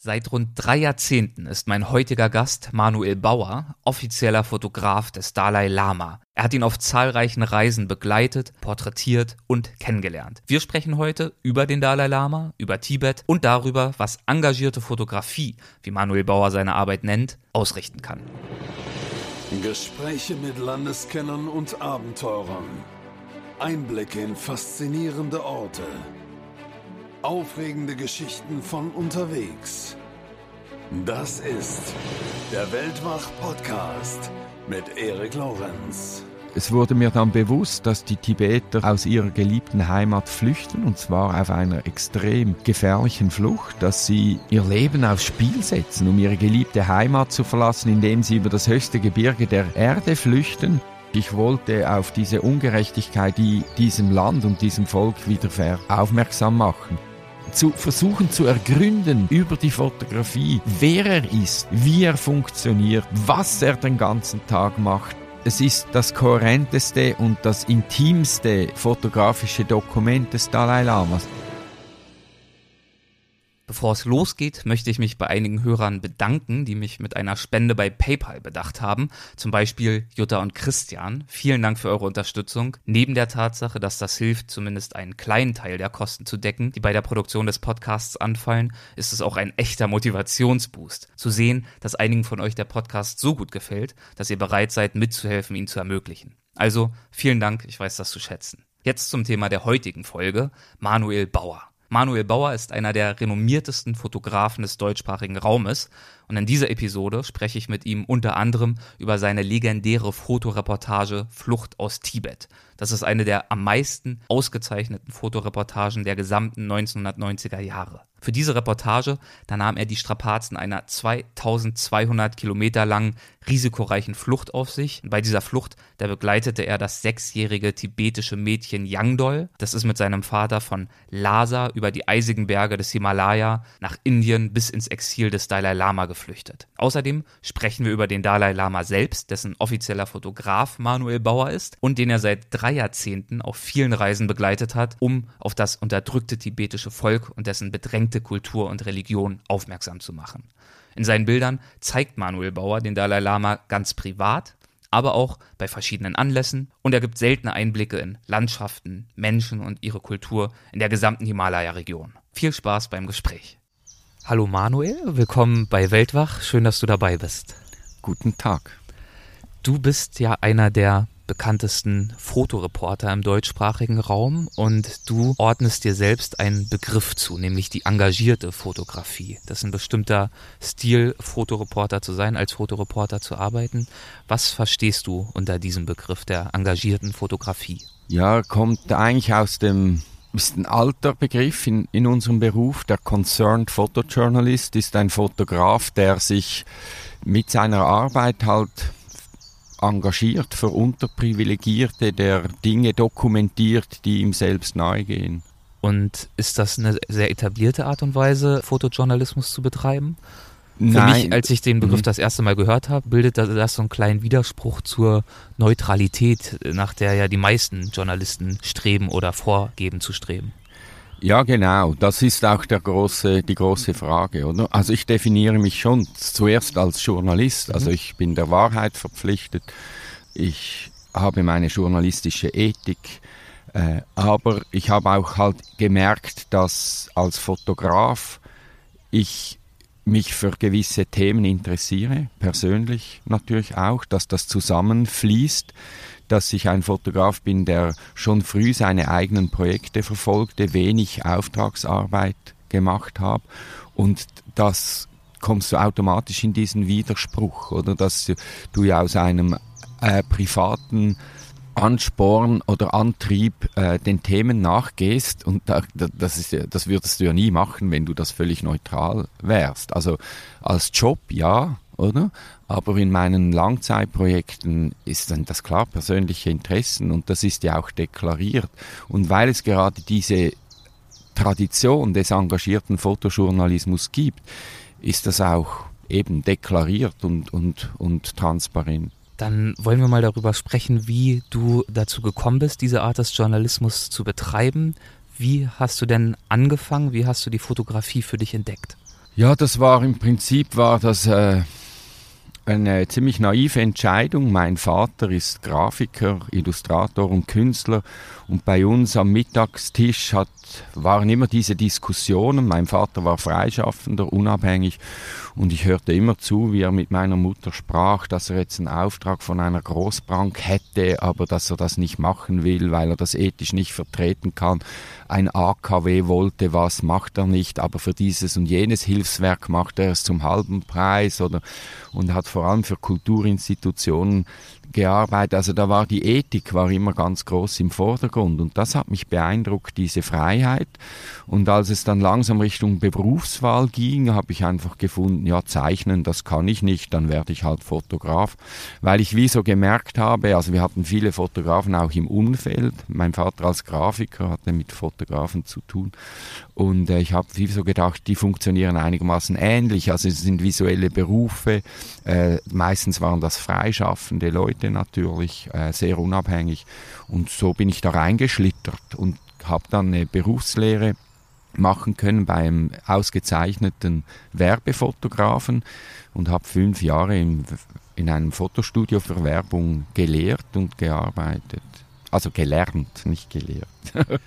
Seit rund drei Jahrzehnten ist mein heutiger Gast Manuel Bauer offizieller Fotograf des Dalai Lama. Er hat ihn auf zahlreichen Reisen begleitet, porträtiert und kennengelernt. Wir sprechen heute über den Dalai Lama, über Tibet und darüber, was engagierte Fotografie, wie Manuel Bauer seine Arbeit nennt, ausrichten kann. Gespräche mit Landeskennern und Abenteurern. Einblicke in faszinierende Orte Aufregende Geschichten von unterwegs. Das ist der Weltwach-Podcast mit Erik Lorenz. Es wurde mir dann bewusst, dass die Tibeter aus ihrer geliebten Heimat flüchten, und zwar auf einer extrem gefährlichen Flucht, dass sie ihr Leben aufs Spiel setzen, um ihre geliebte Heimat zu verlassen, indem sie über das höchste Gebirge der Erde flüchten. Ich wollte auf diese Ungerechtigkeit, die diesem Land und diesem Volk widerfährt, aufmerksam machen zu versuchen zu ergründen über die Fotografie, wer er ist, wie er funktioniert, was er den ganzen Tag macht. Es ist das kohärenteste und das intimste fotografische Dokument des Dalai Lamas. Bevor es losgeht, möchte ich mich bei einigen Hörern bedanken, die mich mit einer Spende bei PayPal bedacht haben. Zum Beispiel Jutta und Christian. Vielen Dank für eure Unterstützung. Neben der Tatsache, dass das hilft, zumindest einen kleinen Teil der Kosten zu decken, die bei der Produktion des Podcasts anfallen, ist es auch ein echter Motivationsboost. Zu sehen, dass einigen von euch der Podcast so gut gefällt, dass ihr bereit seid, mitzuhelfen, ihn zu ermöglichen. Also vielen Dank, ich weiß das zu schätzen. Jetzt zum Thema der heutigen Folge, Manuel Bauer. Manuel Bauer ist einer der renommiertesten Fotografen des deutschsprachigen Raumes und in dieser Episode spreche ich mit ihm unter anderem über seine legendäre Fotoreportage Flucht aus Tibet. Das ist eine der am meisten ausgezeichneten Fotoreportagen der gesamten 1990er Jahre. Für diese Reportage, da nahm er die Strapazen einer 2200 Kilometer langen, risikoreichen Flucht auf sich. Bei dieser Flucht, da begleitete er das sechsjährige tibetische Mädchen Yangdol. Das ist mit seinem Vater von Lhasa über die eisigen Berge des Himalaya nach Indien bis ins Exil des Dalai Lama geflüchtet. Außerdem sprechen wir über den Dalai Lama selbst, dessen offizieller Fotograf Manuel Bauer ist und den er seit drei Jahrzehnten auf vielen Reisen begleitet hat, um auf das unterdrückte tibetische Volk und dessen bedrängte Kultur und Religion aufmerksam zu machen. In seinen Bildern zeigt Manuel Bauer den Dalai Lama ganz privat, aber auch bei verschiedenen Anlässen und er gibt seltene Einblicke in Landschaften, Menschen und ihre Kultur in der gesamten Himalaya-Region. Viel Spaß beim Gespräch. Hallo Manuel, willkommen bei Weltwach. Schön, dass du dabei bist. Guten Tag. Du bist ja einer der bekanntesten Fotoreporter im deutschsprachigen Raum und du ordnest dir selbst einen Begriff zu, nämlich die engagierte Fotografie. Das ist ein bestimmter Stil, Fotoreporter zu sein, als Fotoreporter zu arbeiten. Was verstehst du unter diesem Begriff der engagierten Fotografie? Ja, kommt eigentlich aus dem ist ein alter Begriff in, in unserem Beruf. Der Concerned Photojournalist ist ein Fotograf, der sich mit seiner Arbeit halt engagiert für Unterprivilegierte, der Dinge dokumentiert, die ihm selbst nahegehen. Und ist das eine sehr etablierte Art und Weise, Fotojournalismus zu betreiben? Für Nein. mich, als ich den Begriff Mhm. das erste Mal gehört habe, bildet das so einen kleinen Widerspruch zur Neutralität, nach der ja die meisten Journalisten streben oder vorgeben zu streben. Ja, genau. Das ist auch der große, die große Frage, oder? Also ich definiere mich schon zuerst als Journalist. Also ich bin der Wahrheit verpflichtet. Ich habe meine journalistische Ethik. Äh, aber ich habe auch halt gemerkt, dass als Fotograf ich mich für gewisse Themen interessiere, persönlich natürlich auch, dass das zusammenfließt, dass ich ein Fotograf bin, der schon früh seine eigenen Projekte verfolgte, wenig Auftragsarbeit gemacht habe und das kommst du automatisch in diesen Widerspruch, oder? Dass du ja aus einem äh, privaten Ansporn oder Antrieb äh, den Themen nachgehst. Und da, da, das, ist, das würdest du ja nie machen, wenn du das völlig neutral wärst. Also als Job ja, oder? Aber in meinen Langzeitprojekten ist dann das klar persönliche Interessen und das ist ja auch deklariert. Und weil es gerade diese Tradition des engagierten Fotojournalismus gibt, ist das auch eben deklariert und, und, und transparent. Dann wollen wir mal darüber sprechen, wie du dazu gekommen bist, diese Art des Journalismus zu betreiben. Wie hast du denn angefangen? Wie hast du die Fotografie für dich entdeckt? Ja, das war im Prinzip war das äh, eine ziemlich naive Entscheidung. Mein Vater ist Grafiker, Illustrator und Künstler und bei uns am Mittagstisch hat, waren immer diese Diskussionen. Mein Vater war Freischaffender, unabhängig und ich hörte immer zu, wie er mit meiner Mutter sprach, dass er jetzt einen Auftrag von einer Großbank hätte, aber dass er das nicht machen will, weil er das ethisch nicht vertreten kann. Ein AKW wollte was, macht er nicht, aber für dieses und jenes Hilfswerk macht er es zum halben Preis oder und hat vor allem für Kulturinstitutionen gearbeitet. Also da war die Ethik war immer ganz groß im Vordergrund und das hat mich beeindruckt, diese Freiheit. Und als es dann langsam Richtung Berufswahl ging, habe ich einfach gefunden, ja, zeichnen, das kann ich nicht, dann werde ich halt Fotograf, weil ich wie so gemerkt habe, also wir hatten viele Fotografen auch im Umfeld. Mein Vater als Grafiker hatte mit Fotografen zu tun und äh, ich habe wie so gedacht, die funktionieren einigermaßen ähnlich, also es sind visuelle Berufe, äh, meistens waren das freischaffende Leute natürlich, äh, sehr unabhängig. Und so bin ich da reingeschlittert und habe dann eine Berufslehre machen können beim ausgezeichneten Werbefotografen und habe fünf Jahre in, in einem Fotostudio für Werbung gelehrt und gearbeitet. Also gelernt, nicht gelehrt.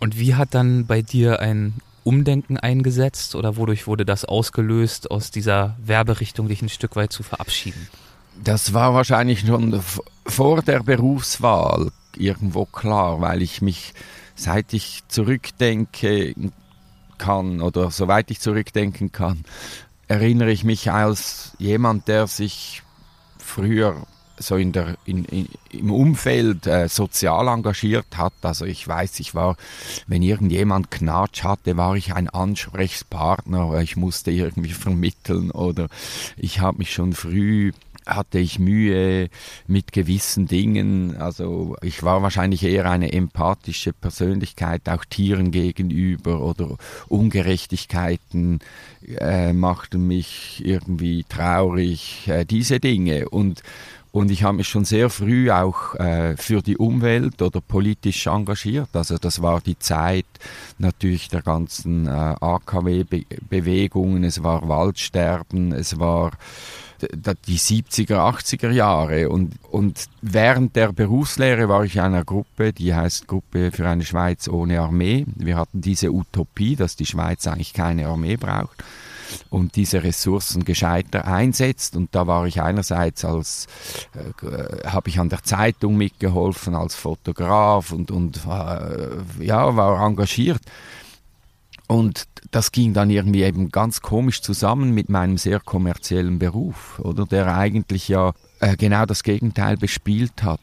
und wie hat dann bei dir ein Umdenken eingesetzt oder wodurch wurde das ausgelöst, aus dieser Werberichtung dich ein Stück weit zu verabschieden? Das war wahrscheinlich schon vor der Berufswahl irgendwo klar, weil ich mich, seit ich zurückdenke kann oder soweit ich zurückdenken kann, erinnere ich mich als jemand, der sich früher so in der, in, in, im Umfeld äh, sozial engagiert hat. Also ich weiß, ich war, wenn irgendjemand Knatsch hatte, war ich ein Ansprechpartner, ich musste irgendwie vermitteln oder ich habe mich schon früh hatte ich Mühe mit gewissen Dingen. Also ich war wahrscheinlich eher eine empathische Persönlichkeit, auch Tieren gegenüber oder Ungerechtigkeiten äh, machten mich irgendwie traurig, äh, diese Dinge. Und und ich habe mich schon sehr früh auch äh, für die Umwelt oder politisch engagiert. Also das war die Zeit natürlich der ganzen äh, AKW-Bewegungen, es war Waldsterben, es war die 70er, 80er Jahre. Und, und während der Berufslehre war ich in einer Gruppe, die heißt Gruppe für eine Schweiz ohne Armee. Wir hatten diese Utopie, dass die Schweiz eigentlich keine Armee braucht und diese Ressourcen gescheiter einsetzt. Und da war ich einerseits als, äh, habe ich an der Zeitung mitgeholfen als Fotograf und, und äh, ja, war engagiert. Und das ging dann irgendwie eben ganz komisch zusammen mit meinem sehr kommerziellen Beruf, oder der eigentlich ja genau das Gegenteil bespielt hat.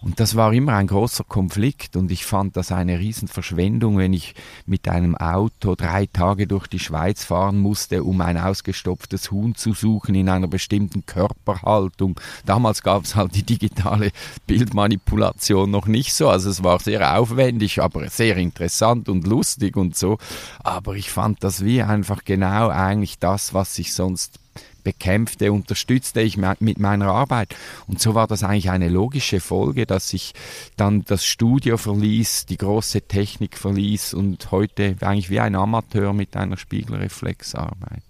Und das war immer ein großer Konflikt und ich fand das eine Riesenverschwendung, wenn ich mit einem Auto drei Tage durch die Schweiz fahren musste, um ein ausgestopftes Huhn zu suchen in einer bestimmten Körperhaltung. Damals gab es halt die digitale Bildmanipulation noch nicht so, also es war sehr aufwendig, aber sehr interessant und lustig und so. Aber ich fand das wie einfach genau eigentlich das, was ich sonst bekämpfte, unterstützte ich mit meiner Arbeit. Und so war das eigentlich eine logische Folge, dass ich dann das Studio verließ, die große Technik verließ und heute eigentlich wie ein Amateur mit einer Spiegelreflex arbeite.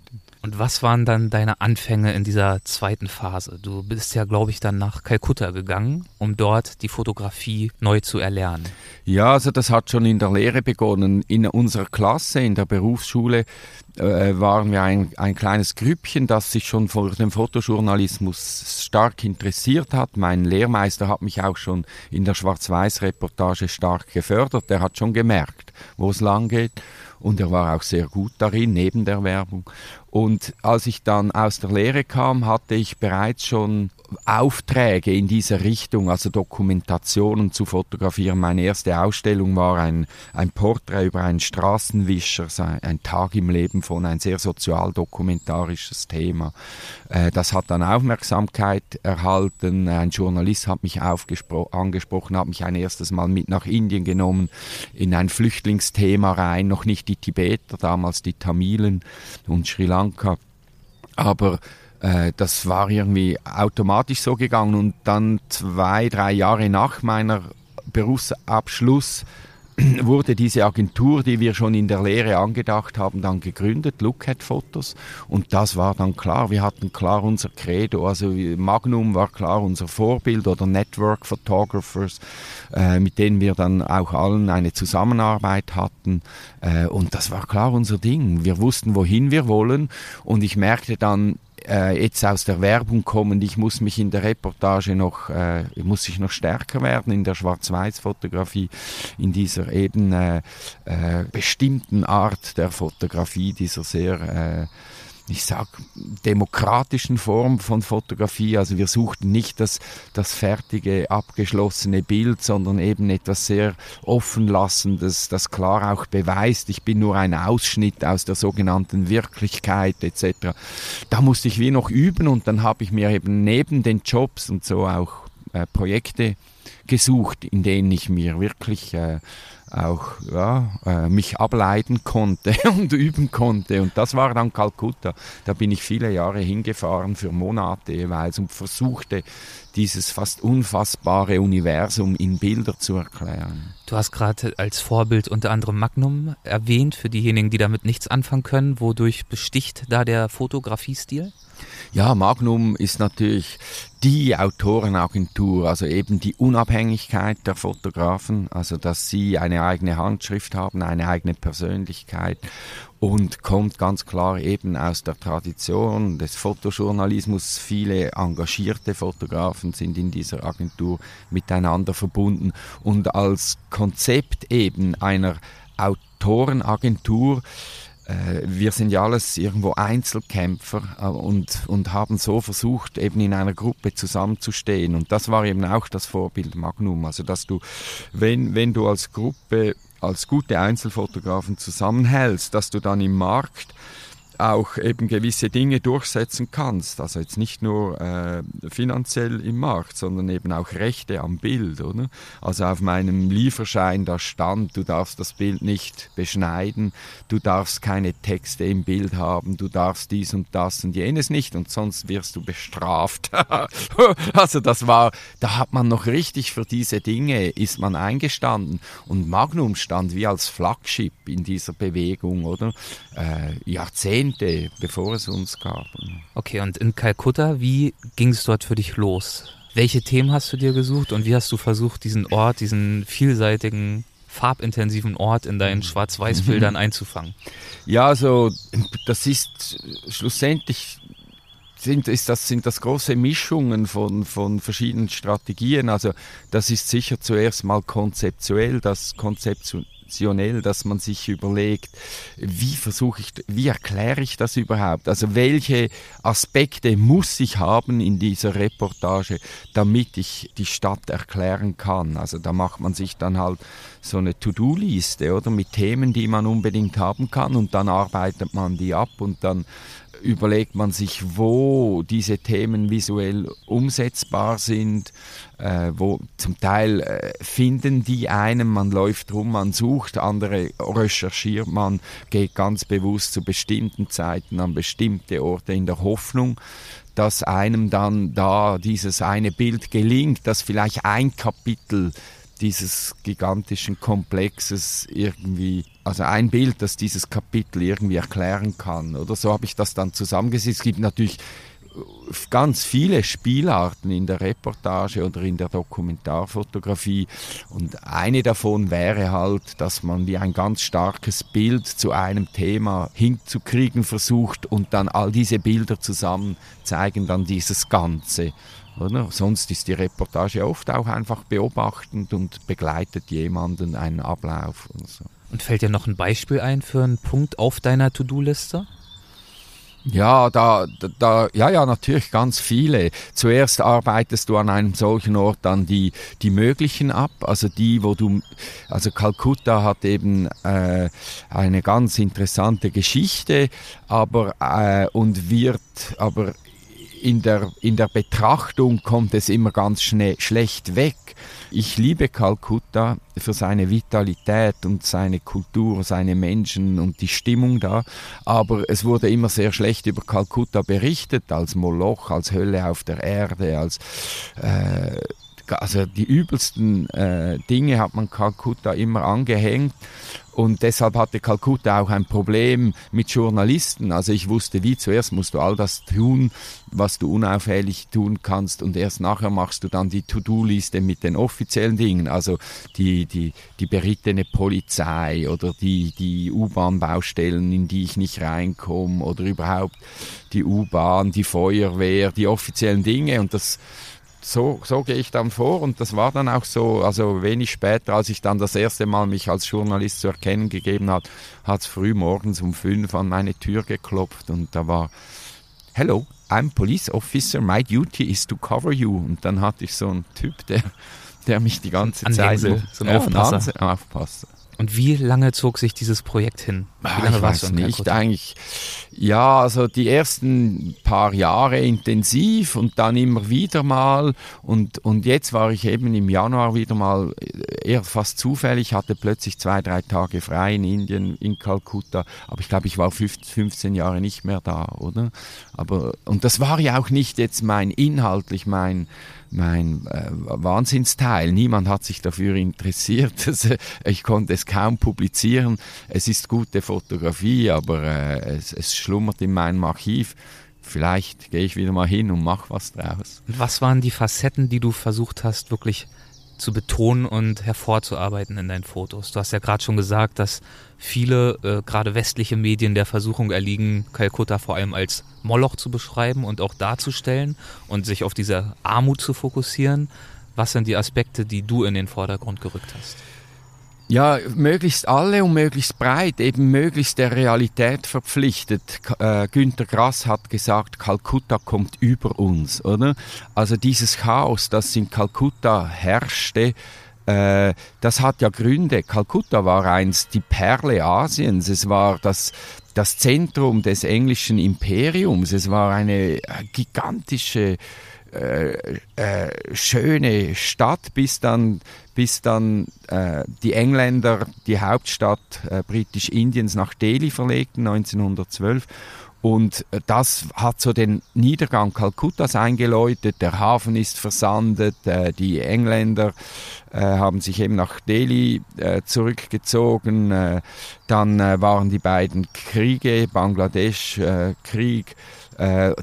Und was waren dann deine Anfänge in dieser zweiten Phase? Du bist ja, glaube ich, dann nach Kalkutta gegangen, um dort die Fotografie neu zu erlernen. Ja, also das hat schon in der Lehre begonnen. In unserer Klasse, in der Berufsschule, äh, waren wir ein, ein kleines Grüppchen, das sich schon für den Fotojournalismus stark interessiert hat. Mein Lehrmeister hat mich auch schon in der Schwarz-Weiß-Reportage stark gefördert. Der hat schon gemerkt, wo es lang geht und er war auch sehr gut darin, neben der Werbung. Und als ich dann aus der Lehre kam, hatte ich bereits schon Aufträge in dieser Richtung, also Dokumentationen zu fotografieren. Meine erste Ausstellung war ein, ein Porträt über einen Straßenwischer, ein Tag im Leben von ein sehr sozialdokumentarisches Thema. Äh, das hat dann Aufmerksamkeit erhalten. Ein Journalist hat mich angesprochen, hat mich ein erstes Mal mit nach Indien genommen, in ein Flüchtlingsthema rein, noch nicht die Tibeter, damals die Tamilen und Sri Lanka. Aber äh, das war irgendwie automatisch so gegangen und dann zwei, drei Jahre nach meiner Berufsabschluss wurde diese Agentur, die wir schon in der Lehre angedacht haben, dann gegründet, Lookhead Fotos. Und das war dann klar. Wir hatten klar unser Credo. Also Magnum war klar unser Vorbild oder Network Photographers, äh, mit denen wir dann auch allen eine Zusammenarbeit hatten. Äh, und das war klar unser Ding. Wir wussten, wohin wir wollen. Und ich merkte dann, äh, jetzt aus der Werbung kommend, ich muss mich in der Reportage noch, äh, muss ich noch stärker werden in der Schwarz-Weiß-Fotografie, in dieser eben äh, äh, bestimmten Art der Fotografie, dieser sehr äh, ich sag, demokratischen Form von Fotografie. Also wir suchten nicht das, das fertige, abgeschlossene Bild, sondern eben etwas sehr offenlassendes, das klar auch beweist, ich bin nur ein Ausschnitt aus der sogenannten Wirklichkeit etc. Da musste ich wie noch üben und dann habe ich mir eben neben den Jobs und so auch äh, Projekte gesucht, in denen ich mir wirklich äh, auch ja, äh, mich ableiten konnte und üben konnte. Und das war dann Kalkutta. Da bin ich viele Jahre hingefahren für Monate jeweils und versuchte, dieses fast unfassbare Universum in Bilder zu erklären. Du hast gerade als Vorbild unter anderem Magnum erwähnt, für diejenigen, die damit nichts anfangen können. Wodurch besticht da der Fotografiestil? Ja, Magnum ist natürlich die Autorenagentur, also eben die Unabhängigkeit der Fotografen, also dass sie eine eigene Handschrift haben, eine eigene Persönlichkeit und kommt ganz klar eben aus der Tradition des Fotojournalismus. Viele engagierte Fotografen sind in dieser Agentur miteinander verbunden und als Konzept eben einer Autorenagentur äh, wir sind ja alles irgendwo Einzelkämpfer äh, und, und haben so versucht, eben in einer Gruppe zusammenzustehen. Und das war eben auch das Vorbild Magnum. Also, dass du, wenn, wenn du als Gruppe, als gute Einzelfotografen zusammenhältst, dass du dann im Markt auch eben gewisse Dinge durchsetzen kannst. Also jetzt nicht nur äh, finanziell im Markt, sondern eben auch Rechte am Bild, oder? Also auf meinem Lieferschein da stand, du darfst das Bild nicht beschneiden, du darfst keine Texte im Bild haben, du darfst dies und das und jenes nicht und sonst wirst du bestraft. also das war, da hat man noch richtig für diese Dinge ist man eingestanden und Magnum stand wie als Flagship in dieser Bewegung, oder? Äh, Jahrzehnte Jahrzehnte, bevor es uns gab. Okay, und in Kalkutta, wie ging es dort für dich los? Welche Themen hast du dir gesucht und wie hast du versucht, diesen Ort, diesen vielseitigen, farbintensiven Ort in deinen Schwarz-Weiß-Bildern mhm. einzufangen? Ja, also das ist schlussendlich sind, ist das, sind das große Mischungen von, von verschiedenen Strategien. Also das ist sicher zuerst mal konzeptuell, das Konzept konzeptionell, dass man sich überlegt, wie versuche ich, wie erkläre ich das überhaupt? Also welche Aspekte muss ich haben in dieser Reportage, damit ich die Stadt erklären kann? Also da macht man sich dann halt so eine To-Do-Liste oder? Mit Themen, die man unbedingt haben kann. Und dann arbeitet man die ab und dann überlegt man sich, wo diese Themen visuell umsetzbar sind, äh, wo zum Teil äh, finden die einen, man läuft rum, man sucht, andere recherchiert man, geht ganz bewusst zu bestimmten Zeiten an bestimmte Orte in der Hoffnung, dass einem dann da dieses eine Bild gelingt, dass vielleicht ein Kapitel dieses gigantischen Komplexes irgendwie, also ein Bild, das dieses Kapitel irgendwie erklären kann. Oder so habe ich das dann zusammengesetzt. Es gibt natürlich ganz viele Spielarten in der Reportage oder in der Dokumentarfotografie und eine davon wäre halt, dass man wie ein ganz starkes Bild zu einem Thema hinzukriegen versucht und dann all diese Bilder zusammen zeigen dann dieses Ganze. Oder? Sonst ist die Reportage oft auch einfach beobachtend und begleitet jemanden einen Ablauf. Und, so. und fällt dir noch ein Beispiel ein für einen Punkt auf deiner To-Do-Liste? Ja, da, da, ja, ja, natürlich ganz viele. Zuerst arbeitest du an einem solchen Ort dann die, die möglichen ab, also die, wo du, also Kalkutta hat eben äh, eine ganz interessante Geschichte, aber äh, und wird aber in der, in der Betrachtung kommt es immer ganz schnell, schlecht weg. Ich liebe Kalkutta für seine Vitalität und seine Kultur, seine Menschen und die Stimmung da, aber es wurde immer sehr schlecht über Kalkutta berichtet, als Moloch, als Hölle auf der Erde, als äh, also die übelsten äh, Dinge hat man Kalkutta immer angehängt. Und deshalb hatte Kalkutta auch ein Problem mit Journalisten. Also ich wusste, wie zuerst musst du all das tun, was du unauffällig tun kannst und erst nachher machst du dann die To-Do-Liste mit den offiziellen Dingen, also die, die, die berittene Polizei oder die, die U-Bahn-Baustellen, in die ich nicht reinkomme oder überhaupt die U-Bahn, die Feuerwehr, die offiziellen Dinge und das so, so gehe ich dann vor und das war dann auch so, also wenig später, als ich dann das erste Mal mich als Journalist zu erkennen gegeben hat, hat es früh morgens um fünf an meine Tür geklopft und da war, hello, I'm police officer, my duty is to cover you. Und dann hatte ich so einen Typ, der, der mich die ganze Zeit... so ein Aufpasser. Aufpasser. Und wie lange zog sich dieses Projekt hin? Wie Ah, lange ich warst weiß du nicht, eigentlich, ja, also die ersten paar Jahre intensiv und dann immer wieder mal und, und jetzt war ich eben im Januar wieder mal äh, eher fast zufällig, hatte plötzlich zwei, drei Tage frei in Indien, in Kalkutta, aber ich glaube, ich war 15, 15 Jahre nicht mehr da, oder? Aber, und das war ja auch nicht jetzt mein, inhaltlich mein, mein äh, Wahnsinnsteil. Niemand hat sich dafür interessiert. Äh, ich konnte es kaum publizieren. Es ist gute Fotografie, aber äh, es, es schlummert in meinem Archiv. Vielleicht gehe ich wieder mal hin und mache was draus. Was waren die Facetten, die du versucht hast, wirklich zu betonen und hervorzuarbeiten in deinen Fotos? Du hast ja gerade schon gesagt, dass viele, äh, gerade westliche Medien, der Versuchung erliegen, Kalkutta vor allem als Moloch zu beschreiben und auch darzustellen und sich auf diese Armut zu fokussieren. Was sind die Aspekte, die du in den Vordergrund gerückt hast? Ja, möglichst alle und möglichst breit, eben möglichst der Realität verpflichtet. Äh, Günter Grass hat gesagt, Kalkutta kommt über uns, oder? Also dieses Chaos, das in Kalkutta herrschte, äh, das hat ja Gründe. Kalkutta war einst die Perle Asiens, es war das, das Zentrum des englischen Imperiums, es war eine äh, gigantische äh, äh, schöne Stadt, bis dann, bis dann äh, die Engländer die Hauptstadt äh, Britisch-Indiens nach Delhi verlegten, 1912. Und äh, das hat so den Niedergang Kalkuttas eingeläutet. Der Hafen ist versandet. Äh, die Engländer haben sich eben nach Delhi zurückgezogen. Dann waren die beiden Kriege, Bangladesch-Krieg, äh,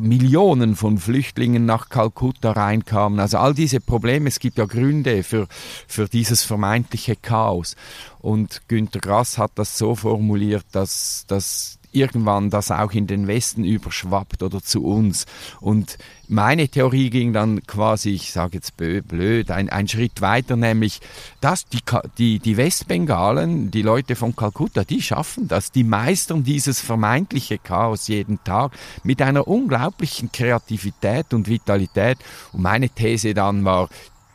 Millionen von Flüchtlingen nach Kalkutta reinkamen. Also all diese Probleme, es gibt ja Gründe für, für dieses vermeintliche Chaos. Und Günter Grass hat das so formuliert, dass, dass irgendwann das auch in den Westen überschwappt oder zu uns. Und meine Theorie ging dann quasi, ich sage jetzt blöd, ein, ein Schritt weiter, nämlich, dass die, die, die Westbengalen, die Leute von Kalkutta, die schaffen das, die meistern dieses vermeintliche Chaos jeden Tag mit einer unglaublichen Kreativität und Vitalität. Und meine These dann war,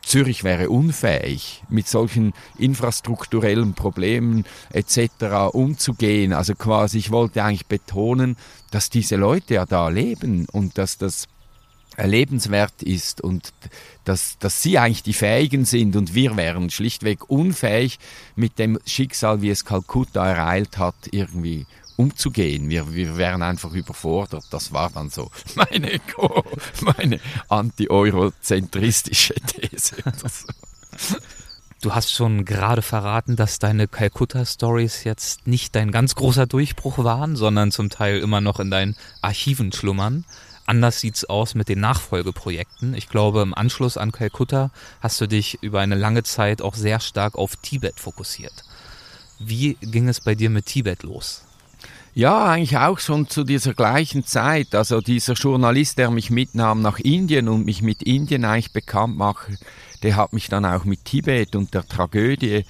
Zürich wäre unfähig, mit solchen infrastrukturellen Problemen etc. umzugehen. Also quasi, ich wollte eigentlich betonen, dass diese Leute ja da leben und dass das lebenswert ist und dass, dass sie eigentlich die Fähigen sind und wir wären schlichtweg unfähig, mit dem Schicksal, wie es Kalkutta ereilt hat, irgendwie umzugehen. Wir, wir wären einfach überfordert. Das war dann so meine, meine anti-eurozentristische These. Du hast schon gerade verraten, dass deine Calcutta-Stories jetzt nicht dein ganz großer Durchbruch waren, sondern zum Teil immer noch in deinen Archiven schlummern. Anders sieht's aus mit den Nachfolgeprojekten. Ich glaube, im Anschluss an Calcutta hast du dich über eine lange Zeit auch sehr stark auf Tibet fokussiert. Wie ging es bei dir mit Tibet los? Ja, eigentlich auch schon zu dieser gleichen Zeit. Also dieser Journalist, der mich mitnahm nach Indien und mich mit Indien eigentlich bekannt machte, der hat mich dann auch mit Tibet und der Tragödie,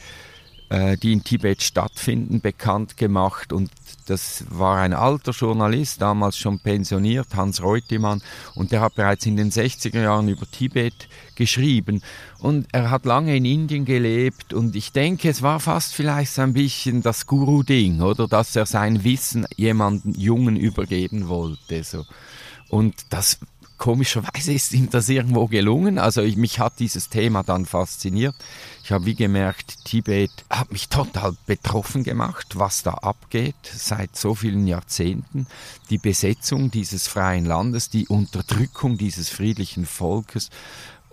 äh, die in Tibet stattfinden, bekannt gemacht. Und das war ein alter Journalist, damals schon pensioniert, Hans Reutemann, und der hat bereits in den 60er Jahren über Tibet geschrieben. Und er hat lange in Indien gelebt und ich denke, es war fast vielleicht so ein bisschen das Guru-Ding, oder? Dass er sein Wissen jemandem Jungen übergeben wollte. So. Und das komischerweise ist ihm das irgendwo gelungen. Also ich, mich hat dieses Thema dann fasziniert. Ich habe wie gemerkt, Tibet hat mich total betroffen gemacht, was da abgeht seit so vielen Jahrzehnten. Die Besetzung dieses freien Landes, die Unterdrückung dieses friedlichen Volkes.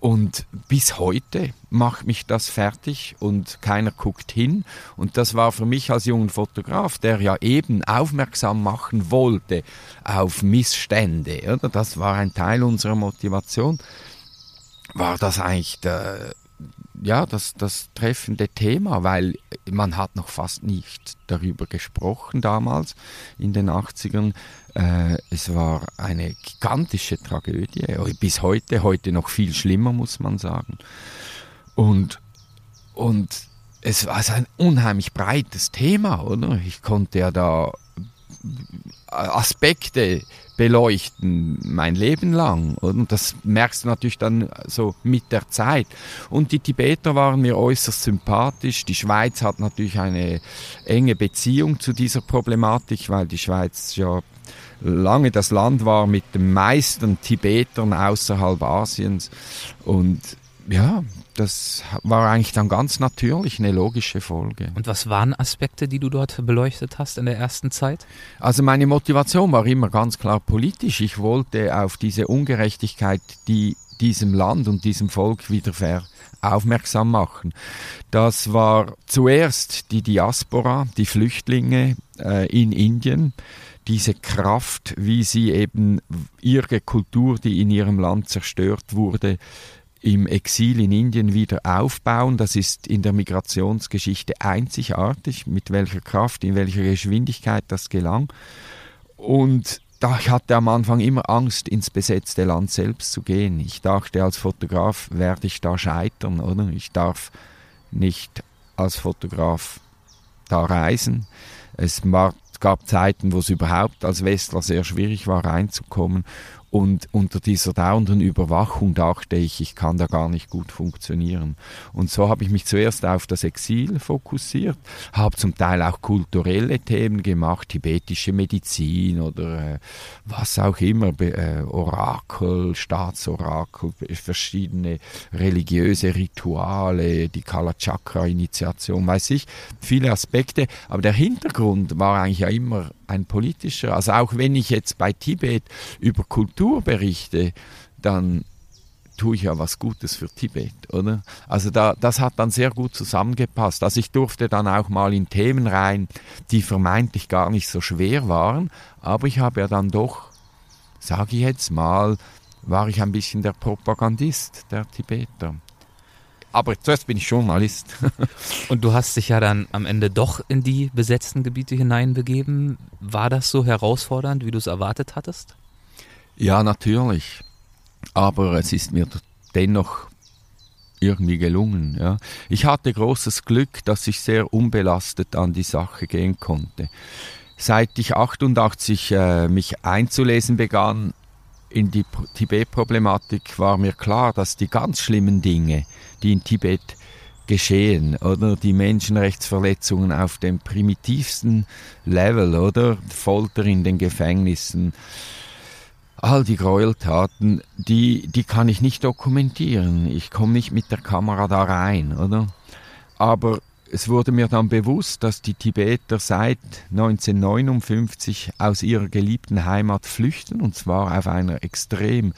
Und bis heute macht mich das fertig und keiner guckt hin. Und das war für mich als junger Fotograf, der ja eben aufmerksam machen wollte auf Missstände, oder? das war ein Teil unserer Motivation, war das eigentlich der, ja, das, das treffende Thema, weil man hat noch fast nicht darüber gesprochen damals in den 80ern. Äh, es war eine gigantische Tragödie, bis heute, heute noch viel schlimmer, muss man sagen. Und, und es war ein unheimlich breites Thema, oder? Ich konnte ja da Aspekte beleuchten, mein Leben lang. Und das merkst du natürlich dann so mit der Zeit. Und die Tibeter waren mir äußerst sympathisch. Die Schweiz hat natürlich eine enge Beziehung zu dieser Problematik, weil die Schweiz ja lange das Land war mit den meisten Tibetern außerhalb Asiens. Und ja, das war eigentlich dann ganz natürlich eine logische Folge. Und was waren Aspekte, die du dort beleuchtet hast in der ersten Zeit? Also meine Motivation war immer ganz klar politisch. Ich wollte auf diese Ungerechtigkeit, die diesem Land und diesem Volk wieder aufmerksam machen. Das war zuerst die Diaspora, die Flüchtlinge äh, in Indien, diese Kraft, wie sie eben ihre Kultur, die in ihrem Land zerstört wurde, im Exil in Indien wieder aufbauen. Das ist in der Migrationsgeschichte einzigartig, mit welcher Kraft, in welcher Geschwindigkeit das gelang. Und da ich hatte am Anfang immer Angst, ins besetzte Land selbst zu gehen. Ich dachte, als Fotograf werde ich da scheitern, oder? Ich darf nicht als Fotograf da reisen. Es gab Zeiten, wo es überhaupt als Westler sehr schwierig war, reinzukommen. Und unter dieser dauernden Überwachung dachte ich, ich kann da gar nicht gut funktionieren. Und so habe ich mich zuerst auf das Exil fokussiert, habe zum Teil auch kulturelle Themen gemacht, tibetische Medizin oder äh, was auch immer, äh, Orakel, Staatsorakel, verschiedene religiöse Rituale, die Kalachakra-Initiation, weiß ich, viele Aspekte. Aber der Hintergrund war eigentlich ja immer ein politischer. Also auch wenn ich jetzt bei Tibet über Kultur berichte, dann tue ich ja was Gutes für Tibet, oder? Also da, das hat dann sehr gut zusammengepasst. Also ich durfte dann auch mal in Themen rein, die vermeintlich gar nicht so schwer waren, aber ich habe ja dann doch, sage ich jetzt mal, war ich ein bisschen der Propagandist der Tibeter aber zuerst bin ich Journalist. Und du hast dich ja dann am Ende doch in die besetzten Gebiete hineinbegeben. War das so herausfordernd, wie du es erwartet hattest? Ja, natürlich. Aber es ist mir dennoch irgendwie gelungen. Ja. Ich hatte großes Glück, dass ich sehr unbelastet an die Sache gehen konnte. Seit ich 88 äh, mich einzulesen begann in die Tibet-Problematik, war mir klar, dass die ganz schlimmen Dinge, die in Tibet geschehen, oder die Menschenrechtsverletzungen auf dem primitivsten Level, oder Folter in den Gefängnissen, all die Gräueltaten, die, die kann ich nicht dokumentieren. Ich komme nicht mit der Kamera da rein, oder? Aber es wurde mir dann bewusst, dass die Tibeter seit 1959 aus ihrer geliebten Heimat flüchten, und zwar auf einer extrem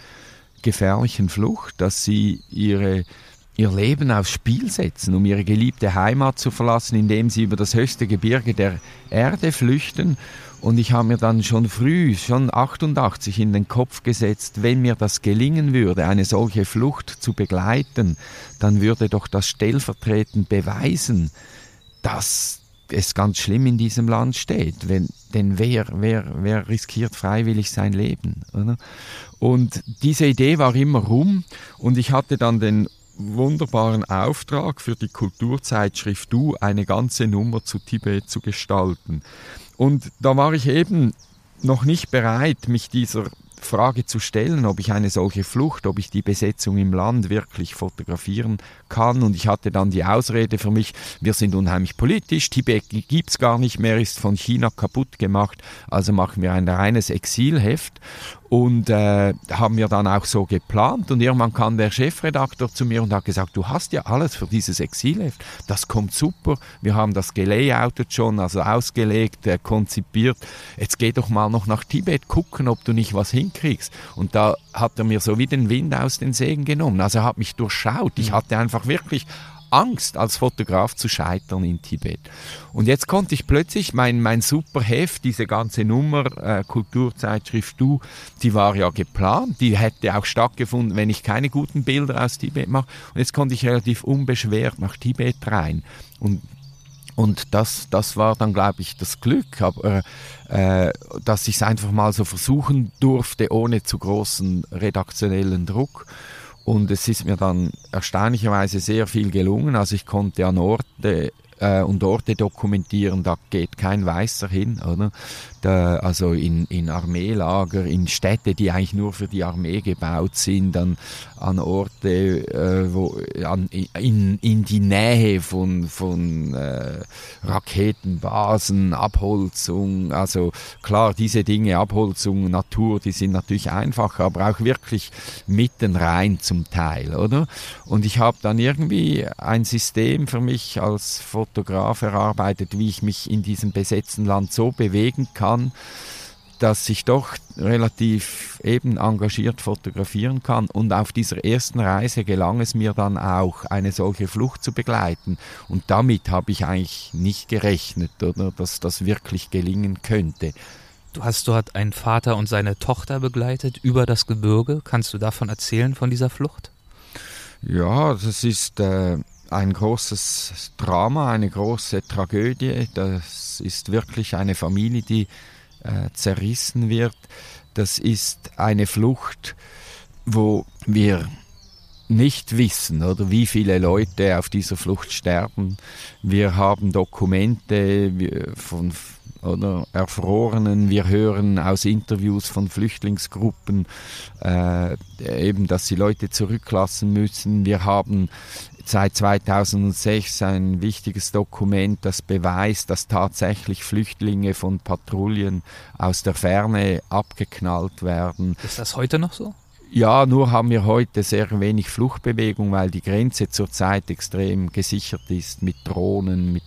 gefährlichen Flucht, dass sie ihre ihr Leben aufs Spiel setzen, um ihre geliebte Heimat zu verlassen, indem sie über das höchste Gebirge der Erde flüchten. Und ich habe mir dann schon früh, schon 88, in den Kopf gesetzt, wenn mir das gelingen würde, eine solche Flucht zu begleiten, dann würde doch das stellvertretend beweisen, dass es ganz schlimm in diesem Land steht. Wenn, denn wer, wer, wer riskiert freiwillig sein Leben? Oder? Und diese Idee war immer rum und ich hatte dann den wunderbaren Auftrag für die Kulturzeitschrift Du eine ganze Nummer zu Tibet zu gestalten. Und da war ich eben noch nicht bereit, mich dieser Frage zu stellen, ob ich eine solche Flucht, ob ich die Besetzung im Land wirklich fotografieren kann. Und ich hatte dann die Ausrede für mich, wir sind unheimlich politisch, Tibet gibt es gar nicht mehr, ist von China kaputt gemacht, also machen wir ein reines Exilheft und äh, haben wir dann auch so geplant und irgendwann kam der Chefredakteur zu mir und hat gesagt, du hast ja alles für dieses Exilheft, das kommt super, wir haben das gelayoutet schon, also ausgelegt, äh, konzipiert, jetzt geh doch mal noch nach Tibet gucken, ob du nicht was hinkriegst. Und da hat er mir so wie den Wind aus den Sägen genommen. Also er hat mich durchschaut. Ich mhm. hatte einfach wirklich Angst, als Fotograf zu scheitern in Tibet. Und jetzt konnte ich plötzlich mein, mein super Heft, diese ganze Nummer, äh, Kulturzeitschrift Du, die war ja geplant, die hätte auch stattgefunden, wenn ich keine guten Bilder aus Tibet mache. Und jetzt konnte ich relativ unbeschwert nach Tibet rein. Und und das, das war dann, glaube ich, das Glück, aber, äh, dass ich es einfach mal so versuchen durfte, ohne zu großen redaktionellen Druck. Und es ist mir dann erstaunlicherweise sehr viel gelungen. Also ich konnte an Orte äh, und Orte dokumentieren, da geht kein Weißer hin, oder? Da, also in, in Armeelager, in Städte, die eigentlich nur für die Armee gebaut sind, an, an Orte, äh, wo, an, in, in die Nähe von, von äh, Raketenbasen, Abholzung, also klar, diese Dinge, Abholzung, Natur, die sind natürlich einfacher, aber auch wirklich mitten rein zum Teil, oder? Und ich habe dann irgendwie ein System für mich als Fotograf erarbeitet, wie ich mich in diesem besetzten Land so bewegen kann, dass ich doch relativ eben engagiert fotografieren kann. Und auf dieser ersten Reise gelang es mir dann auch, eine solche Flucht zu begleiten. Und damit habe ich eigentlich nicht gerechnet, oder, dass das wirklich gelingen könnte. Du hast dort einen Vater und seine Tochter begleitet über das Gebirge. Kannst du davon erzählen, von dieser Flucht? Ja, das ist äh, ein großes Drama, eine große Tragödie. Das ist wirklich eine Familie, die äh, zerrissen wird. Das ist eine Flucht, wo wir nicht wissen, oder wie viele Leute auf dieser Flucht sterben. Wir haben Dokumente von oder Erfrorenen, wir hören aus Interviews von Flüchtlingsgruppen äh, eben, dass sie Leute zurücklassen müssen. Wir haben seit 2006 ein wichtiges Dokument, das beweist, dass tatsächlich Flüchtlinge von Patrouillen aus der Ferne abgeknallt werden. Ist das heute noch so? Ja, nur haben wir heute sehr wenig Fluchtbewegung, weil die Grenze zurzeit extrem gesichert ist mit Drohnen, mit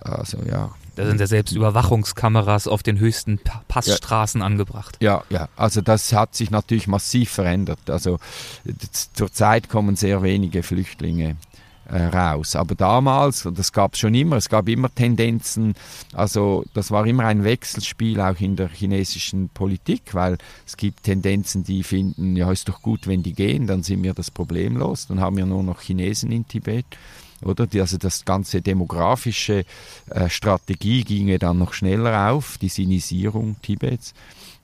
also ja, da sind ja selbst Überwachungskameras auf den höchsten Passstraßen ja. angebracht. Ja, ja, also das hat sich natürlich massiv verändert. Also zurzeit kommen sehr wenige Flüchtlinge äh, raus. Aber damals, und das gab es schon immer, es gab immer Tendenzen, also das war immer ein Wechselspiel auch in der chinesischen Politik, weil es gibt Tendenzen, die finden, ja, ist doch gut, wenn die gehen, dann sind wir das Problem los, dann haben wir nur noch Chinesen in Tibet oder? Die, also das ganze demografische äh, Strategie ginge dann noch schneller auf, die Sinisierung Tibets,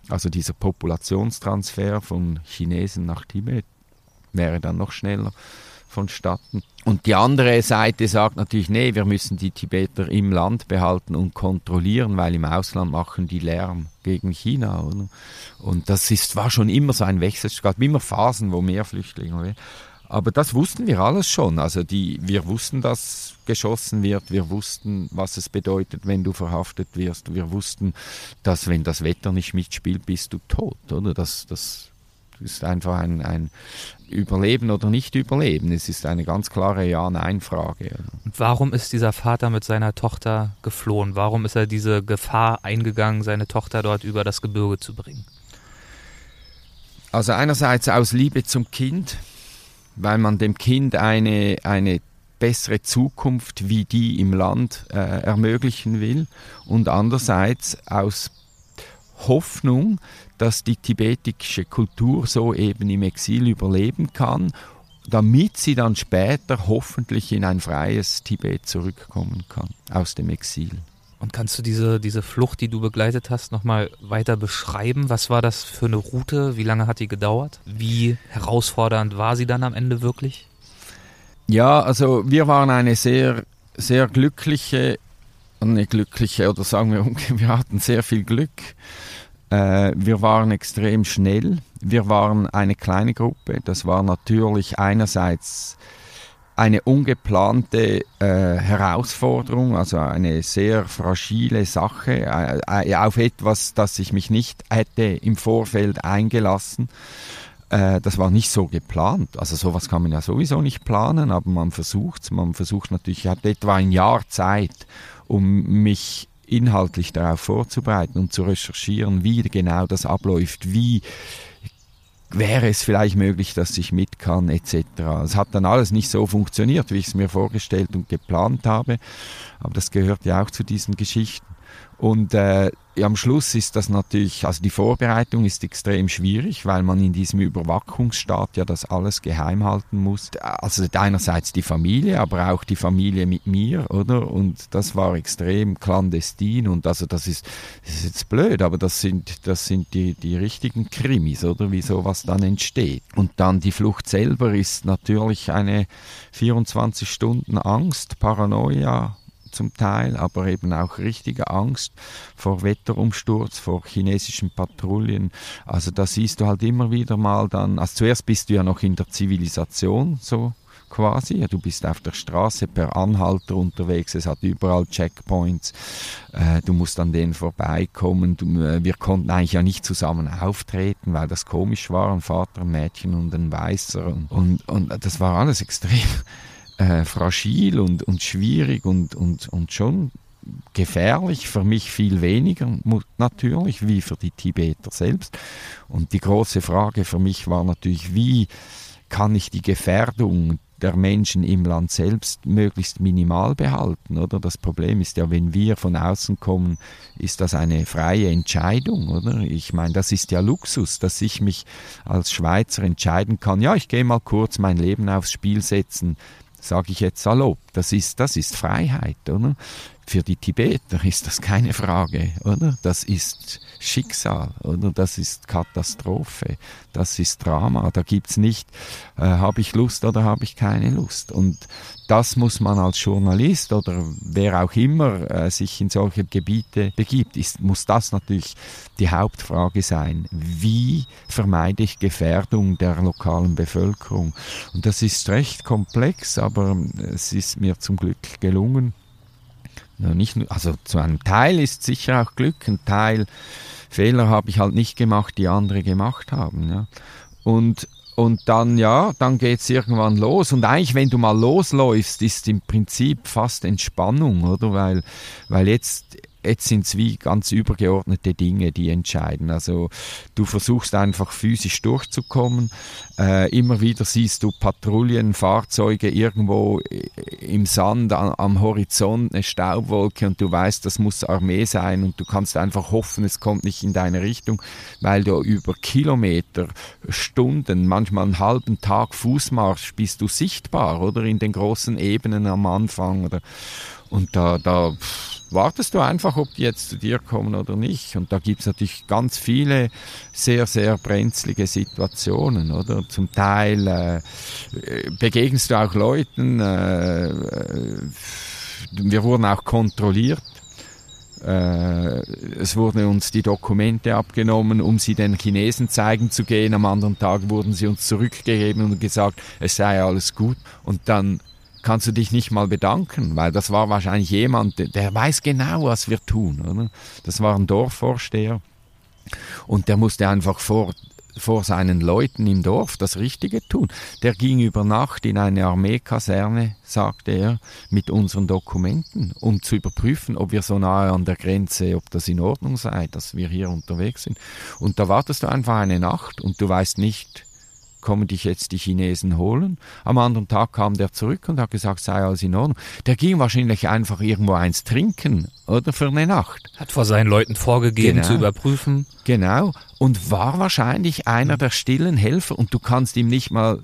also dieser Populationstransfer von Chinesen nach Tibet wäre dann noch schneller vonstatten. Und die andere Seite sagt natürlich, nee, wir müssen die Tibeter im Land behalten und kontrollieren, weil im Ausland machen die Lärm gegen China. Oder? Und das ist, war schon immer so ein Wechsel. Es gab immer Phasen, wo mehr Flüchtlinge aber das wussten wir alles schon. Also die, wir wussten, dass geschossen wird. Wir wussten, was es bedeutet, wenn du verhaftet wirst. Wir wussten, dass wenn das Wetter nicht mitspielt, bist du tot. Oder das, das ist einfach ein, ein Überleben oder nicht Überleben. Es ist eine ganz klare Ja-Nein-Frage. Warum ist dieser Vater mit seiner Tochter geflohen? Warum ist er diese Gefahr eingegangen, seine Tochter dort über das Gebirge zu bringen? Also einerseits aus Liebe zum Kind weil man dem Kind eine, eine bessere Zukunft wie die im Land äh, ermöglichen will und andererseits aus Hoffnung, dass die tibetische Kultur so eben im Exil überleben kann, damit sie dann später hoffentlich in ein freies Tibet zurückkommen kann aus dem Exil. Und kannst du diese, diese Flucht, die du begleitet hast, nochmal weiter beschreiben? Was war das für eine Route? Wie lange hat die gedauert? Wie herausfordernd war sie dann am Ende wirklich? Ja, also wir waren eine sehr, sehr glückliche, eine glückliche, oder sagen wir, wir hatten sehr viel Glück. Äh, wir waren extrem schnell. Wir waren eine kleine Gruppe. Das war natürlich einerseits eine ungeplante äh, Herausforderung, also eine sehr fragile Sache, äh, äh, auf etwas, das ich mich nicht hätte im Vorfeld eingelassen. Äh, das war nicht so geplant. Also sowas kann man ja sowieso nicht planen, aber man versucht Man versucht natürlich, ich hatte etwa ein Jahr Zeit, um mich inhaltlich darauf vorzubereiten und zu recherchieren, wie genau das abläuft, wie wäre es vielleicht möglich, dass ich mit kann, etc. Es hat dann alles nicht so funktioniert, wie ich es mir vorgestellt und geplant habe, aber das gehört ja auch zu diesen Geschichten. Und äh, am Schluss ist das natürlich, also die Vorbereitung ist extrem schwierig, weil man in diesem Überwachungsstaat ja das alles geheim halten muss. Also einerseits die Familie, aber auch die Familie mit mir, oder? Und das war extrem clandestin und also das ist, das ist jetzt blöd, aber das sind, das sind die, die richtigen Krimis, oder? Wie sowas dann entsteht. Und dann die Flucht selber ist natürlich eine 24 Stunden Angst, Paranoia, zum Teil, aber eben auch richtige Angst vor Wetterumsturz, vor chinesischen Patrouillen. Also da siehst du halt immer wieder mal dann, also zuerst bist du ja noch in der Zivilisation so quasi. Ja, du bist auf der Straße per Anhalter unterwegs, es hat überall Checkpoints, äh, du musst an denen vorbeikommen. Du, äh, wir konnten eigentlich ja nicht zusammen auftreten, weil das komisch war, ein Vater, ein Mädchen und ein Weißer. Und, und, und das war alles extrem äh, fragil und, und schwierig und, und, und schon gefährlich, für mich viel weniger natürlich wie für die Tibeter selbst. Und die große Frage für mich war natürlich, wie kann ich die Gefährdung der Menschen im Land selbst möglichst minimal behalten, oder? Das Problem ist ja, wenn wir von außen kommen, ist das eine freie Entscheidung, oder? Ich meine, das ist ja Luxus, dass ich mich als Schweizer entscheiden kann, ja, ich gehe mal kurz mein Leben aufs Spiel setzen, sage ich jetzt salopp. Das ist, das ist Freiheit, oder? Für die Tibeter ist das keine Frage, oder? Das ist Schicksal, oder? Das ist Katastrophe, das ist Drama. Da gibt's nicht, äh, habe ich Lust oder habe ich keine Lust. Und das muss man als Journalist oder wer auch immer äh, sich in solche Gebiete begibt, ist, muss das natürlich die Hauptfrage sein. Wie vermeide ich Gefährdung der lokalen Bevölkerung? Und das ist recht komplex, aber es ist mir zum Glück gelungen. Nicht nur, also zu einem Teil ist sicher auch Glück, ein Teil Fehler habe ich halt nicht gemacht, die andere gemacht haben. Ja. Und, und dann, ja, dann geht es irgendwann los. Und eigentlich, wenn du mal losläufst, ist im Prinzip fast Entspannung, oder? Weil, weil jetzt jetzt sind es wie ganz übergeordnete Dinge, die entscheiden. Also du versuchst einfach physisch durchzukommen. Äh, immer wieder siehst du Patrouillen, Fahrzeuge irgendwo im Sand am, am Horizont, eine Staubwolke und du weißt, das muss Armee sein und du kannst einfach hoffen, es kommt nicht in deine Richtung, weil du über Kilometer, Stunden, manchmal einen halben Tag Fußmarsch bist du sichtbar oder in den großen Ebenen am Anfang oder und da, da pff, wartest du einfach, ob die jetzt zu dir kommen oder nicht. Und da gibt es natürlich ganz viele sehr, sehr brenzlige Situationen, oder? Zum Teil äh, begegnest du auch Leuten, äh, äh wir wurden auch kontrolliert. Äh, es wurden uns die Dokumente abgenommen, um sie den Chinesen zeigen zu gehen. Am anderen Tag wurden sie uns zurückgegeben und gesagt, es sei alles gut. Und dann kannst du dich nicht mal bedanken, weil das war wahrscheinlich jemand, der weiß genau, was wir tun. Oder? Das war ein Dorfvorsteher und der musste einfach vor, vor seinen Leuten im Dorf das Richtige tun. Der ging über Nacht in eine Armeekaserne, sagte er, mit unseren Dokumenten, um zu überprüfen, ob wir so nahe an der Grenze, ob das in Ordnung sei, dass wir hier unterwegs sind. Und da wartest du einfach eine Nacht und du weißt nicht, kommen dich jetzt die Chinesen holen. Am anderen Tag kam der zurück und hat gesagt, sei alles in Ordnung. Der ging wahrscheinlich einfach irgendwo eins trinken oder für eine Nacht. Hat vor seinen Leuten vorgegeben genau. zu überprüfen. Genau. Und war wahrscheinlich einer der stillen Helfer und du kannst ihm nicht mal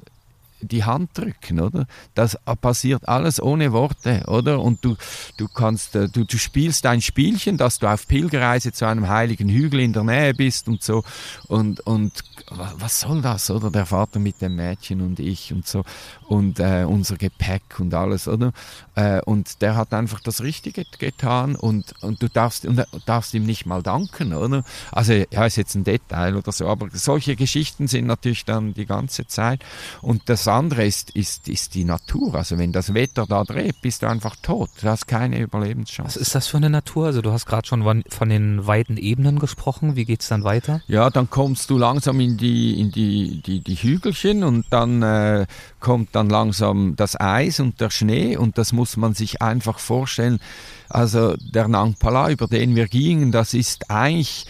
die Hand drücken, oder? Das passiert alles ohne Worte, oder? Und du, du kannst, äh, du, du spielst ein Spielchen, dass du auf Pilgerreise zu einem heiligen Hügel in der Nähe bist und so. Und, und was soll das, oder? Der Vater mit dem Mädchen und ich und so. Und äh, unser Gepäck und alles, oder? Äh, und der hat einfach das Richtige getan und, und du darfst, und darfst ihm nicht mal danken, oder? Also, ja, ist jetzt ein Detail oder so, aber solche Geschichten sind natürlich dann die ganze Zeit. Und das andere ist, ist, ist die Natur. Also wenn das Wetter da dreht, bist du einfach tot. Du hast keine Überlebenschance. Was ist das für eine Natur? Also du hast gerade schon von den weiten Ebenen gesprochen. Wie geht's dann weiter? Ja, dann kommst du langsam in die, in die, die, die Hügelchen und dann äh, kommt dann langsam das Eis und der Schnee und das muss man sich einfach vorstellen. Also der Nang Pala, über den wir gingen, das ist eigentlich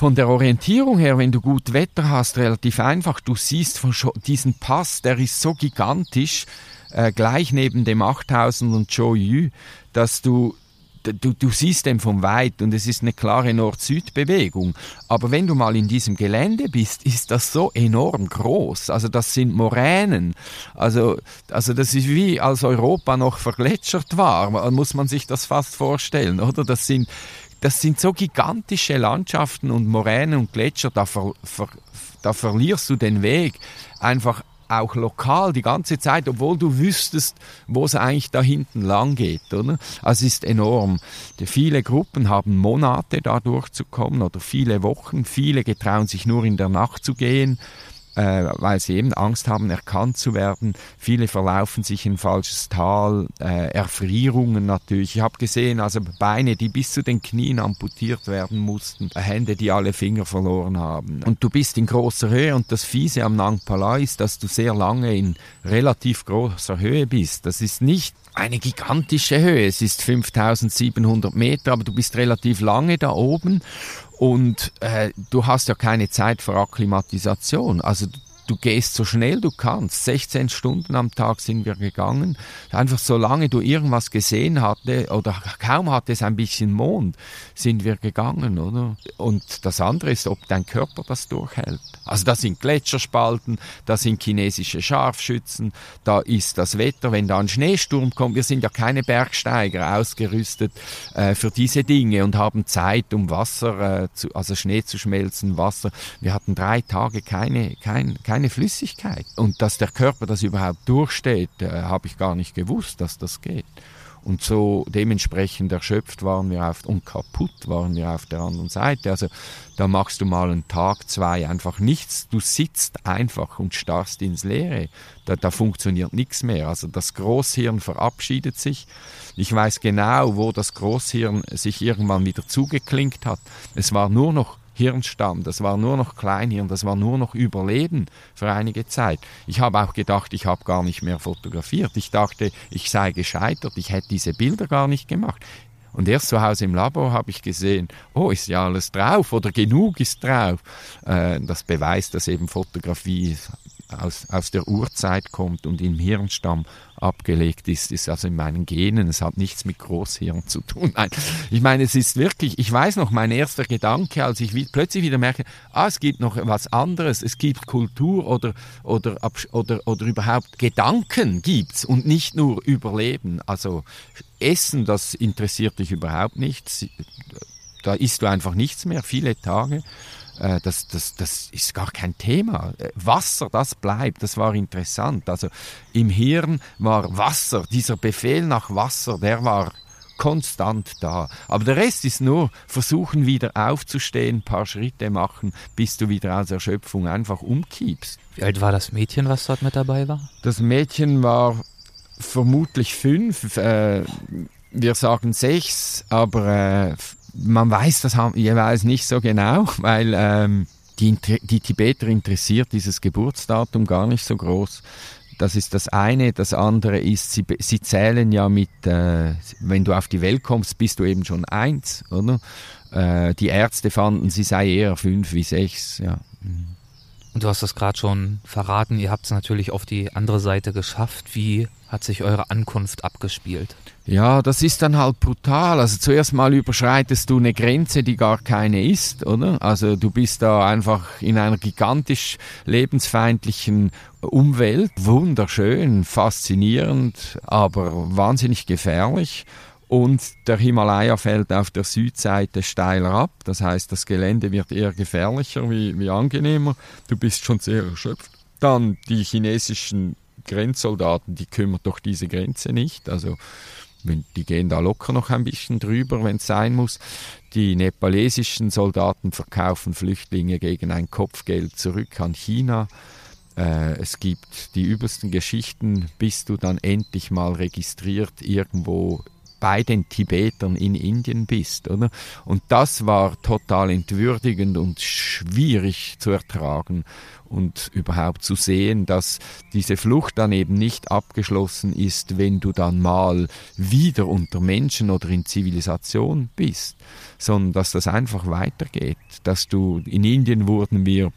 von der Orientierung her, wenn du gut Wetter hast, relativ einfach. Du siehst von diesen Pass, der ist so gigantisch, äh, gleich neben dem 8000 und Choyu, dass du Du, du, siehst den vom Weit und es ist eine klare Nord-Süd-Bewegung. Aber wenn du mal in diesem Gelände bist, ist das so enorm groß. Also das sind Moränen. Also, also das ist wie als Europa noch vergletschert war, muss man sich das fast vorstellen, oder? Das sind das sind so gigantische Landschaften und Moränen und Gletscher, da, ver, ver, da verlierst du den Weg einfach auch lokal die ganze Zeit, obwohl du wüsstest, wo es eigentlich da hinten lang geht. Oder? Also es ist enorm. Die, viele Gruppen haben Monate da durchzukommen oder viele Wochen. Viele getrauen sich nur in der Nacht zu gehen äh, weil sie eben Angst haben, erkannt zu werden. Viele verlaufen sich in falsches Tal, äh, Erfrierungen natürlich. Ich habe gesehen, also Beine, die bis zu den Knien amputiert werden mussten, Hände, die alle Finger verloren haben. Und du bist in großer Höhe und das Fiese am Nang Pala ist, dass du sehr lange in relativ großer Höhe bist. Das ist nicht eine gigantische Höhe. Es ist 5700 Meter, aber du bist relativ lange da oben und äh, du hast ja keine Zeit für Akklimatisation. Also du gehst so schnell du kannst. 16 Stunden am Tag sind wir gegangen. Einfach solange du irgendwas gesehen hatte oder kaum hatte es ein bisschen Mond, sind wir gegangen, oder? Und das andere ist, ob dein Körper das durchhält. Also da sind Gletscherspalten, da sind chinesische Scharfschützen, da ist das Wetter, wenn da ein Schneesturm kommt. Wir sind ja keine Bergsteiger ausgerüstet äh, für diese Dinge und haben Zeit, um Wasser, äh, zu, also Schnee zu schmelzen, Wasser. Wir hatten drei Tage keine, kein, kein keine Flüssigkeit. Und dass der Körper das überhaupt durchsteht, äh, habe ich gar nicht gewusst, dass das geht. Und so dementsprechend erschöpft waren wir auf, und kaputt waren wir auf der anderen Seite. Also da machst du mal einen Tag, zwei einfach nichts. Du sitzt einfach und starrst ins Leere. Da, da funktioniert nichts mehr. Also das Großhirn verabschiedet sich. Ich weiß genau, wo das Großhirn sich irgendwann wieder zugeklinkt hat. Es war nur noch Hirnstamm, das war nur noch Kleinhirn, das war nur noch Überleben für einige Zeit. Ich habe auch gedacht, ich habe gar nicht mehr fotografiert. Ich dachte, ich sei gescheitert, ich hätte diese Bilder gar nicht gemacht. Und erst zu Hause im Labor habe ich gesehen, oh, ist ja alles drauf oder genug ist drauf. Äh, das beweist, dass eben Fotografie aus, aus der Urzeit kommt und im Hirnstamm abgelegt ist, ist also in meinen Genen. Es hat nichts mit Großhirn zu tun. Nein, ich meine, es ist wirklich, ich weiß noch, mein erster Gedanke, als ich wie, plötzlich wieder merke, ah, es gibt noch was anderes, es gibt Kultur oder, oder, oder, oder überhaupt Gedanken gibt's und nicht nur Überleben. Also Essen, das interessiert dich überhaupt nicht. Da isst du einfach nichts mehr, viele Tage. Äh, das, das, das ist gar kein Thema. Äh, Wasser, das bleibt, das war interessant. Also im Hirn war Wasser, dieser Befehl nach Wasser, der war konstant da. Aber der Rest ist nur versuchen, wieder aufzustehen, ein paar Schritte machen, bis du wieder aus Erschöpfung einfach umkippst. Wie alt war das Mädchen, was dort mit dabei war? Das Mädchen war vermutlich fünf, äh, wir sagen sechs, aber äh, man weiß das jeweils nicht so genau, weil ähm, die, die Tibeter interessiert dieses Geburtsdatum gar nicht so groß. Das ist das eine. Das andere ist, sie, sie zählen ja mit, äh, wenn du auf die Welt kommst, bist du eben schon eins, oder? Äh, die Ärzte fanden, sie sei eher fünf wie sechs, ja. Mhm. Und du hast das gerade schon verraten, ihr habt es natürlich auf die andere Seite geschafft. Wie hat sich eure Ankunft abgespielt? Ja, das ist dann halt brutal. Also zuerst mal überschreitest du eine Grenze, die gar keine ist, oder? Also du bist da einfach in einer gigantisch lebensfeindlichen Umwelt. Wunderschön, faszinierend, aber wahnsinnig gefährlich und der Himalaya fällt auf der Südseite steiler ab. Das heißt, das Gelände wird eher gefährlicher wie, wie angenehmer. Du bist schon sehr erschöpft. Dann die chinesischen Grenzsoldaten, die kümmern doch diese Grenze nicht. Also die gehen da locker noch ein bisschen drüber, wenn es sein muss. Die nepalesischen Soldaten verkaufen Flüchtlinge gegen ein Kopfgeld zurück an China. äh, es gibt die übelsten Geschichten, bis du dann endlich mal registriert irgendwo bei den Tibetern in Indien bist, oder? Und das war total entwürdigend und schwierig zu ertragen und überhaupt zu sehen, dass diese Flucht dann eben nicht abgeschlossen ist, wenn du dann mal wieder unter Menschen oder in Zivilisation bist, sondern dass das einfach weitergeht, dass du in Indien wurden wir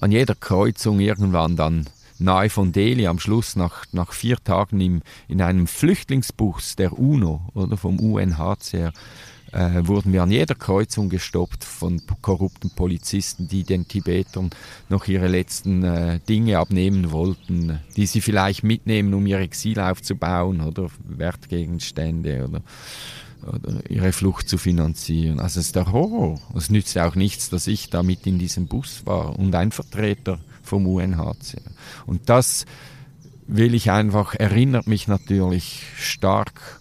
an jeder Kreuzung irgendwann dann nahe von Delhi am Schluss nach, nach vier Tagen im, in einem Flüchtlingsbus der UNO oder vom UNHCR äh, wurden wir an jeder Kreuzung gestoppt von korrupten Polizisten, die den Tibetern noch ihre letzten äh, Dinge abnehmen wollten, die sie vielleicht mitnehmen, um ihr Exil aufzubauen oder Wertgegenstände oder, oder ihre Flucht zu finanzieren. Also es ist der Horror. Es nützt auch nichts, dass ich da mit in diesem Bus war und ein Vertreter vom UNHCR. Und das will ich einfach, erinnert mich natürlich stark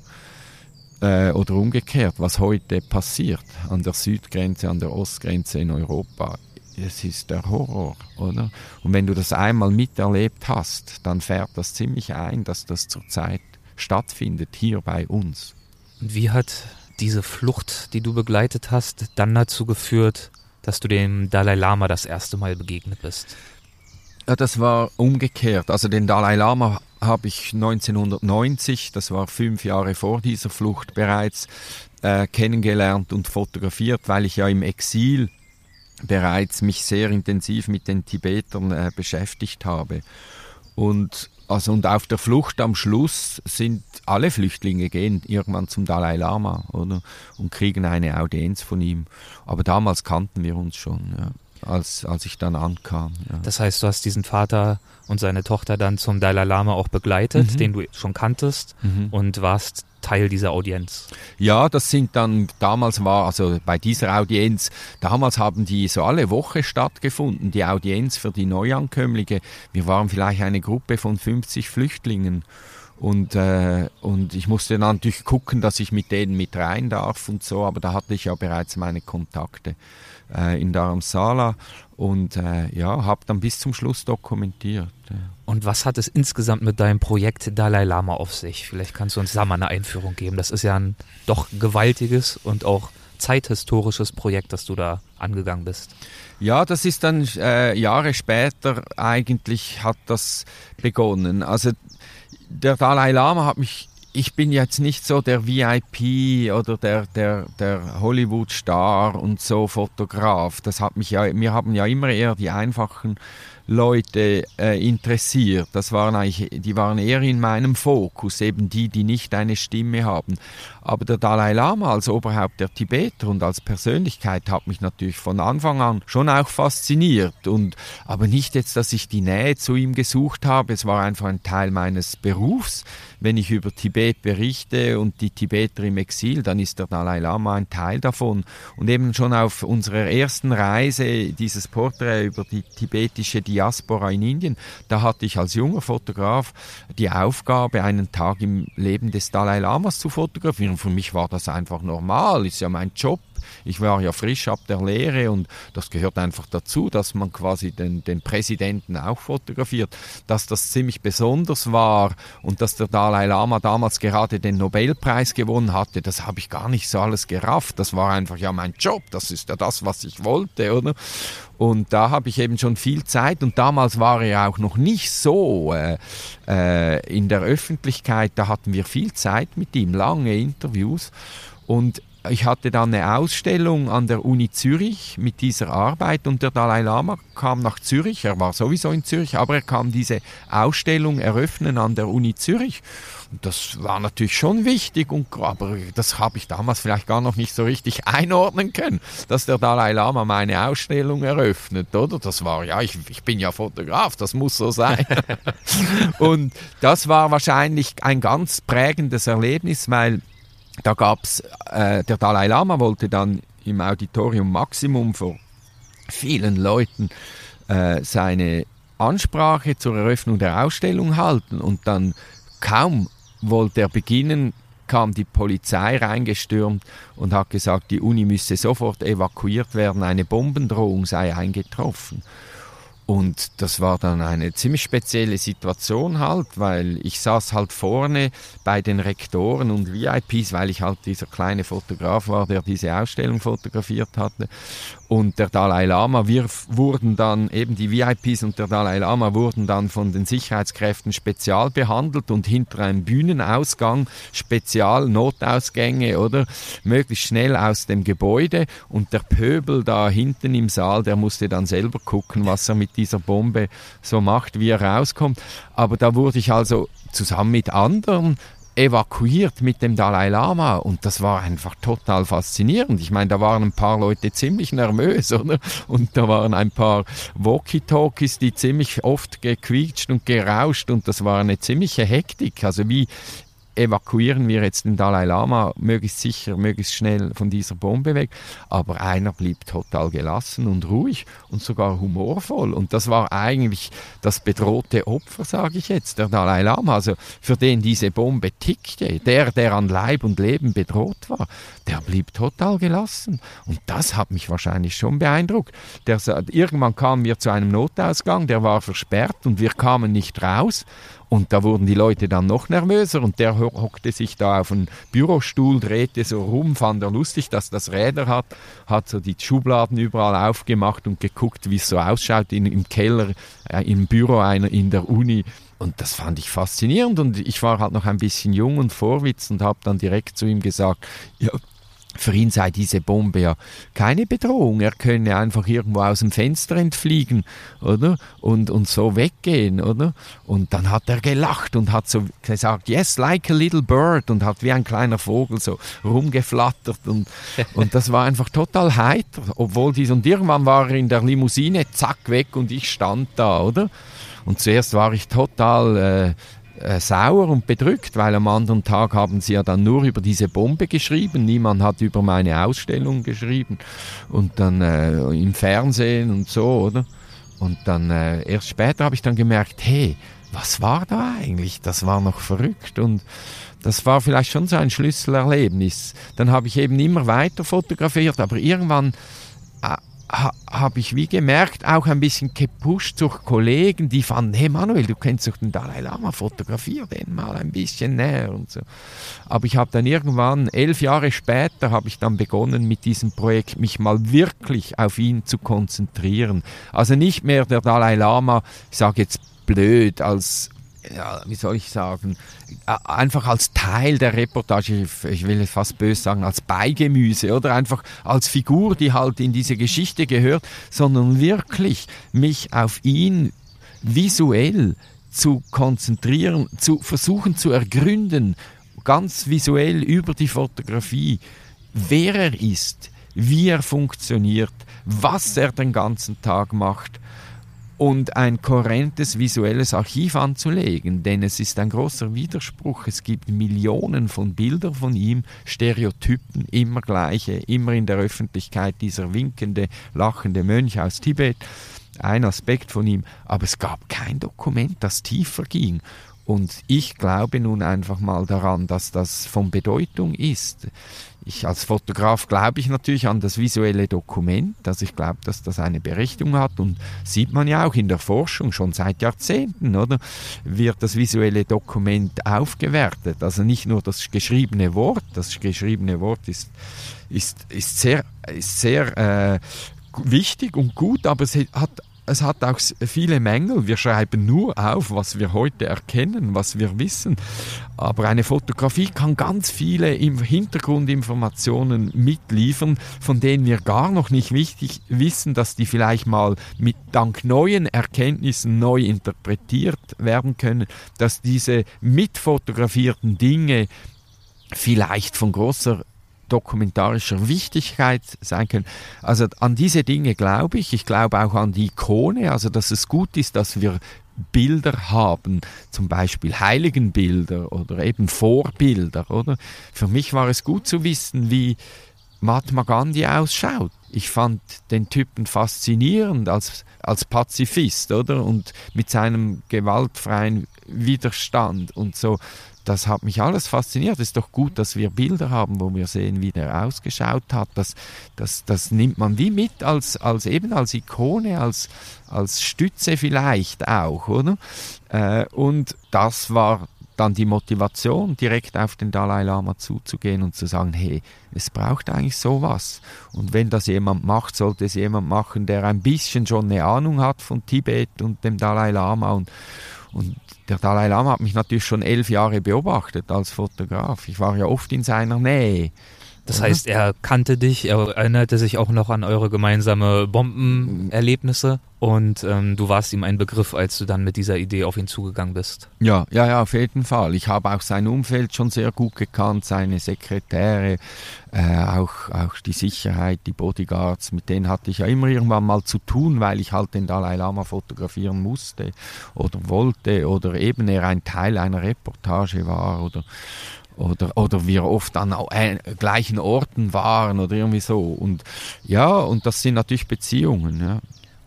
äh, oder umgekehrt, was heute passiert an der Südgrenze, an der Ostgrenze in Europa. Es ist der Horror, oder? Und wenn du das einmal miterlebt hast, dann fährt das ziemlich ein, dass das zurzeit stattfindet, hier bei uns. Und wie hat diese Flucht, die du begleitet hast, dann dazu geführt, dass du dem Dalai Lama das erste Mal begegnet bist? Das war umgekehrt. Also den Dalai Lama habe ich 1990, das war fünf Jahre vor dieser Flucht bereits, äh, kennengelernt und fotografiert, weil ich ja im Exil bereits mich sehr intensiv mit den Tibetern äh, beschäftigt habe. Und, also, und auf der Flucht am Schluss sind alle Flüchtlinge gehen irgendwann zum Dalai Lama oder, und kriegen eine Audienz von ihm. Aber damals kannten wir uns schon. Ja als, als ich dann ankam. Ja. Das heißt, du hast diesen Vater und seine Tochter dann zum Dalai Lama auch begleitet, mhm. den du schon kanntest mhm. und warst Teil dieser Audienz. Ja, das sind dann, damals war, also bei dieser Audienz, damals haben die so alle Woche stattgefunden, die Audienz für die Neuankömmlinge. Wir waren vielleicht eine Gruppe von 50 Flüchtlingen. Und, äh, und ich musste dann natürlich gucken, dass ich mit denen mit rein darf und so, aber da hatte ich ja bereits meine Kontakte äh, in Dharamsala und äh, ja, habe dann bis zum Schluss dokumentiert. Ja. Und was hat es insgesamt mit deinem Projekt Dalai Lama auf sich? Vielleicht kannst du uns da mal eine Einführung geben. Das ist ja ein doch gewaltiges und auch zeithistorisches Projekt, das du da angegangen bist. Ja, das ist dann äh, Jahre später eigentlich hat das begonnen. Also der Dalai Lama hat mich ich bin jetzt nicht so der VIP oder der, der, der Hollywood-Star und so Fotograf. Das hat mich ja, wir haben ja immer eher die einfachen Leute äh, interessiert. Das waren eigentlich, die waren eher in meinem Fokus, eben die, die nicht eine Stimme haben. Aber der Dalai Lama als Oberhaupt der Tibeter und als Persönlichkeit hat mich natürlich von Anfang an schon auch fasziniert. Und, aber nicht jetzt, dass ich die Nähe zu ihm gesucht habe. Es war einfach ein Teil meines Berufs. Wenn ich über Tibet berichte und die Tibeter im Exil, dann ist der Dalai Lama ein Teil davon. Und eben schon auf unserer ersten Reise, dieses Porträt über die tibetische Diaspora in Indien, da hatte ich als junger Fotograf die Aufgabe, einen Tag im Leben des Dalai Lamas zu fotografieren. Für mich war das einfach normal, ist ja mein Job. Ich war ja frisch ab der Lehre und das gehört einfach dazu, dass man quasi den, den Präsidenten auch fotografiert. Dass das ziemlich besonders war und dass der Dalai Lama damals gerade den Nobelpreis gewonnen hatte, das habe ich gar nicht so alles gerafft. Das war einfach ja mein Job, das ist ja das, was ich wollte, oder? Und da habe ich eben schon viel Zeit und damals war er auch noch nicht so äh, äh, in der Öffentlichkeit. Da hatten wir viel Zeit mit ihm, lange Interviews. Und ich hatte dann eine Ausstellung an der Uni Zürich mit dieser Arbeit und der Dalai Lama kam nach Zürich. Er war sowieso in Zürich, aber er kam diese Ausstellung eröffnen an der Uni Zürich. Und das war natürlich schon wichtig, und, aber das habe ich damals vielleicht gar noch nicht so richtig einordnen können, dass der Dalai Lama meine Ausstellung eröffnet, oder? Das war, ja, ich, ich bin ja Fotograf, das muss so sein. und das war wahrscheinlich ein ganz prägendes Erlebnis, weil da gab es, äh, der Dalai Lama wollte dann im Auditorium Maximum vor vielen Leuten äh, seine Ansprache zur Eröffnung der Ausstellung halten und dann kaum wollte er beginnen, kam die Polizei reingestürmt und hat gesagt, die Uni müsse sofort evakuiert werden, eine Bombendrohung sei eingetroffen. Und das war dann eine ziemlich spezielle Situation halt, weil ich saß halt vorne bei den Rektoren und VIPs, weil ich halt dieser kleine Fotograf war, der diese Ausstellung fotografiert hatte. Und der Dalai Lama, wir wurden dann, eben die VIPs und der Dalai Lama wurden dann von den Sicherheitskräften spezial behandelt und hinter einem Bühnenausgang spezial Notausgänge oder möglichst schnell aus dem Gebäude und der Pöbel da hinten im Saal, der musste dann selber gucken, was er mit dieser Bombe so macht, wie er rauskommt. Aber da wurde ich also zusammen mit anderen evakuiert mit dem Dalai Lama und das war einfach total faszinierend. Ich meine, da waren ein paar Leute ziemlich nervös, oder? Und da waren ein paar Walkie-Talkies, die ziemlich oft gequietscht und gerauscht und das war eine ziemliche Hektik. Also wie, evakuieren wir jetzt den Dalai Lama möglichst sicher, möglichst schnell von dieser Bombe weg. Aber einer blieb total gelassen und ruhig und sogar humorvoll. Und das war eigentlich das bedrohte Opfer, sage ich jetzt, der Dalai Lama. Also für den diese Bombe tickte, der, der an Leib und Leben bedroht war, der blieb total gelassen. Und das hat mich wahrscheinlich schon beeindruckt. Der, irgendwann kamen wir zu einem Notausgang, der war versperrt und wir kamen nicht raus. Und da wurden die Leute dann noch nervöser und der hockte sich da auf einen Bürostuhl, drehte so rum, fand er lustig, dass das Räder hat, hat so die Schubladen überall aufgemacht und geguckt, wie es so ausschaut in, im Keller, äh, im Büro einer in der Uni. Und das fand ich faszinierend und ich war halt noch ein bisschen jung und vorwitz und habe dann direkt zu ihm gesagt, ja, für ihn sei diese Bombe ja keine Bedrohung. Er könne einfach irgendwo aus dem Fenster entfliegen, oder? Und, und so weggehen, oder? Und dann hat er gelacht und hat so gesagt, yes, like a little bird und hat wie ein kleiner Vogel so rumgeflattert und, und das war einfach total heiter, obwohl dies und irgendwann war er in der Limousine, zack, weg und ich stand da, oder? Und zuerst war ich total äh, äh, sauer und bedrückt, weil am anderen Tag haben sie ja dann nur über diese Bombe geschrieben. Niemand hat über meine Ausstellung geschrieben und dann äh, im Fernsehen und so, oder? Und dann äh, erst später habe ich dann gemerkt, hey, was war da eigentlich? Das war noch verrückt und das war vielleicht schon so ein Schlüsselerlebnis. Dann habe ich eben immer weiter fotografiert, aber irgendwann äh, ha, habe ich wie gemerkt, auch ein bisschen gepusht durch Kollegen, die fanden, hey Manuel, du kennst doch den Dalai Lama, fotografier den mal ein bisschen näher und so. Aber ich habe dann irgendwann, elf Jahre später, habe ich dann begonnen mit diesem Projekt, mich mal wirklich auf ihn zu konzentrieren. Also nicht mehr der Dalai Lama, ich sage jetzt blöd, als ja, wie soll ich sagen, einfach als Teil der Reportage, ich will fast böse sagen, als Beigemüse oder? Einfach als Figur, die halt in diese Geschichte gehört, sondern wirklich mich auf ihn visuell zu konzentrieren, zu versuchen zu ergründen, ganz visuell über die Fotografie, wer er ist, wie er funktioniert, was er den ganzen Tag macht und ein kohärentes visuelles Archiv anzulegen, denn es ist ein großer Widerspruch. Es gibt Millionen von Bildern von ihm, Stereotypen, immer gleiche, immer in der Öffentlichkeit, dieser winkende, lachende Mönch aus Tibet, ein Aspekt von ihm, aber es gab kein Dokument, das tiefer ging. Und ich glaube nun einfach mal daran, dass das von Bedeutung ist ich als Fotograf glaube ich natürlich an das visuelle Dokument, also ich glaube, dass das eine Berechtigung hat. Und sieht man ja auch in der Forschung schon seit Jahrzehnten, oder? Wird das visuelle Dokument aufgewertet, also nicht nur das geschriebene Wort, das geschriebene Wort ist, ist, ist sehr, ist sehr äh, wichtig und gut, aber es hat es hat auch viele Mängel. Wir schreiben nur auf, was wir heute erkennen, was wir wissen. Aber eine Fotografie kann ganz viele Hintergrundinformationen mitliefern, von denen wir gar noch nicht wichtig wissen, dass die vielleicht mal mit dank neuen Erkenntnissen neu interpretiert werden können, dass diese mitfotografierten Dinge vielleicht von großer dokumentarischer Wichtigkeit sein können. Also an diese Dinge glaube ich. Ich glaube auch an die Ikone, also dass es gut ist, dass wir Bilder haben, zum Beispiel Heiligenbilder oder eben Vorbilder, oder? Für mich war es gut zu wissen, wie Mahatma Gandhi ausschaut. Ich fand den Typen faszinierend als, als Pazifist, oder? Und mit seinem gewaltfreien Widerstand und so. Das hat mich alles fasziniert. Es ist doch gut, dass wir Bilder haben, wo wir sehen, wie der ausgeschaut hat. Das, das, das nimmt man wie mit als, als eben als Ikone, als, als Stütze vielleicht auch, oder? Äh, und das war dann die Motivation, direkt auf den Dalai Lama zuzugehen und zu sagen, hey, es braucht eigentlich sowas. Und wenn das jemand macht, sollte es jemand machen, der ein bisschen schon eine Ahnung hat von Tibet und dem Dalai Lama. Und, und der Dalai Lama hat mich natürlich schon elf Jahre beobachtet als Fotograf. Ich war ja oft in seiner Nähe. Das heißt, er kannte dich, er erinnerte sich auch noch an eure gemeinsame Bombenerlebnisse und ähm, du warst ihm ein Begriff, als du dann mit dieser Idee auf ihn zugegangen bist. Ja, ja, ja, auf jeden Fall. Ich habe auch sein Umfeld schon sehr gut gekannt, seine Sekretäre, äh, auch, auch die Sicherheit, die Bodyguards, mit denen hatte ich ja immer irgendwann mal zu tun, weil ich halt den Dalai Lama fotografieren musste oder wollte oder eben er ein Teil einer Reportage war oder oder, oder wir oft an äh, gleichen Orten waren oder irgendwie so. Und ja, und das sind natürlich Beziehungen. Ja.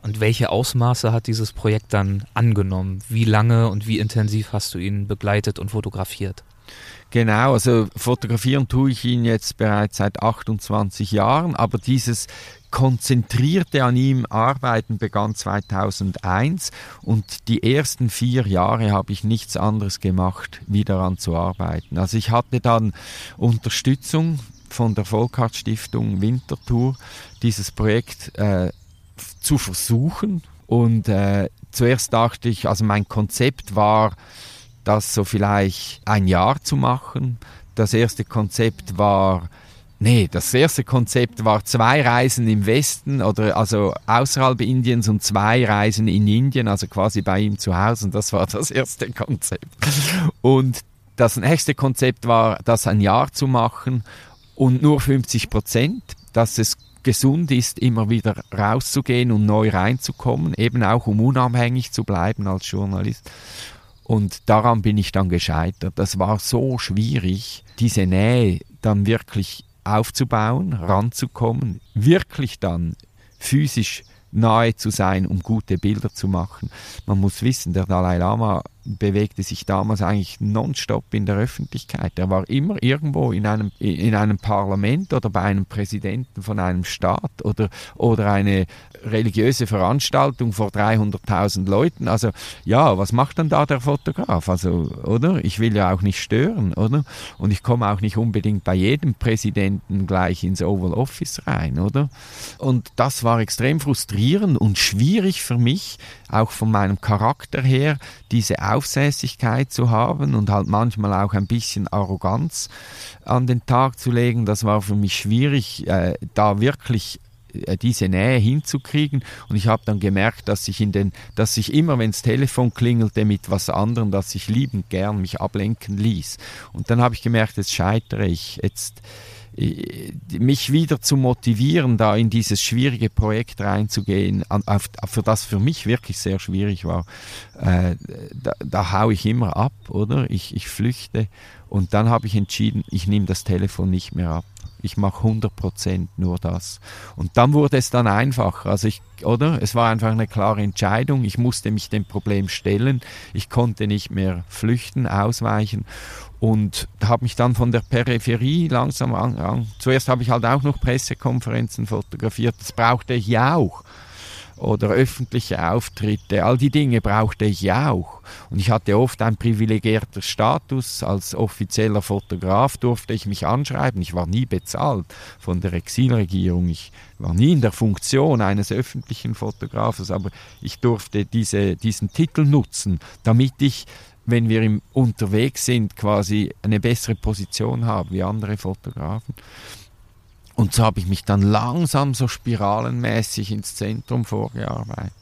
Und welche Ausmaße hat dieses Projekt dann angenommen? Wie lange und wie intensiv hast du ihn begleitet und fotografiert? Genau, also fotografieren tue ich ihn jetzt bereits seit 28 Jahren, aber dieses konzentrierte an ihm Arbeiten begann 2001 und die ersten vier Jahre habe ich nichts anderes gemacht, wie daran zu arbeiten. Also ich hatte dann Unterstützung von der Volkart Stiftung Winterthur, dieses Projekt äh, zu versuchen und äh, zuerst dachte ich, also mein Konzept war, das so vielleicht ein Jahr zu machen. Das erste Konzept war, nee, das erste Konzept war zwei Reisen im Westen oder also außerhalb Indiens und zwei Reisen in Indien, also quasi bei ihm zu Hause. Und das war das erste Konzept. Und das nächste Konzept war, das ein Jahr zu machen und nur 50 Prozent, dass es gesund ist, immer wieder rauszugehen und neu reinzukommen, eben auch um unabhängig zu bleiben als Journalist. Und daran bin ich dann gescheitert. Das war so schwierig, diese Nähe dann wirklich aufzubauen, ranzukommen, wirklich dann physisch nahe zu sein, um gute Bilder zu machen. Man muss wissen, der Dalai Lama bewegte sich damals eigentlich nonstop in der Öffentlichkeit. Er war immer irgendwo in einem, in einem Parlament oder bei einem Präsidenten von einem Staat oder, oder eine religiöse Veranstaltung vor 300.000 Leuten. Also ja, was macht dann da der Fotograf? Also, oder? Ich will ja auch nicht stören, oder? Und ich komme auch nicht unbedingt bei jedem Präsidenten gleich ins Oval Office rein, oder? Und das war extrem frustrierend und schwierig für mich, auch von meinem Charakter her, diese Aufsässigkeit zu haben und halt manchmal auch ein bisschen Arroganz an den Tag zu legen. Das war für mich schwierig, äh, da wirklich äh, diese Nähe hinzukriegen und ich habe dann gemerkt, dass ich in den, dass ich immer, wenn das Telefon klingelte mit was anderem, dass ich liebend gern mich ablenken ließ. Und dann habe ich gemerkt, jetzt scheitere ich, jetzt mich wieder zu motivieren, da in dieses schwierige Projekt reinzugehen, auf, für das für mich wirklich sehr schwierig war, äh, da, da hau ich immer ab, oder? Ich, ich flüchte und dann habe ich entschieden, ich nehme das Telefon nicht mehr ab. Ich mache 100% nur das. Und dann wurde es dann einfach. Also ich, oder? Es war einfach eine klare Entscheidung. Ich musste mich dem Problem stellen. Ich konnte nicht mehr flüchten, ausweichen und habe mich dann von der Peripherie langsam an. an. Zuerst habe ich halt auch noch Pressekonferenzen fotografiert, das brauchte ich ja auch. Oder öffentliche Auftritte, all die Dinge brauchte ich ja auch. Und ich hatte oft einen privilegierten Status. Als offizieller Fotograf durfte ich mich anschreiben. Ich war nie bezahlt von der Exilregierung. Ich war nie in der Funktion eines öffentlichen Fotografers, aber ich durfte diese, diesen Titel nutzen, damit ich wenn wir im, unterwegs sind, quasi eine bessere Position haben wie andere Fotografen. Und so habe ich mich dann langsam so spiralenmäßig ins Zentrum vorgearbeitet.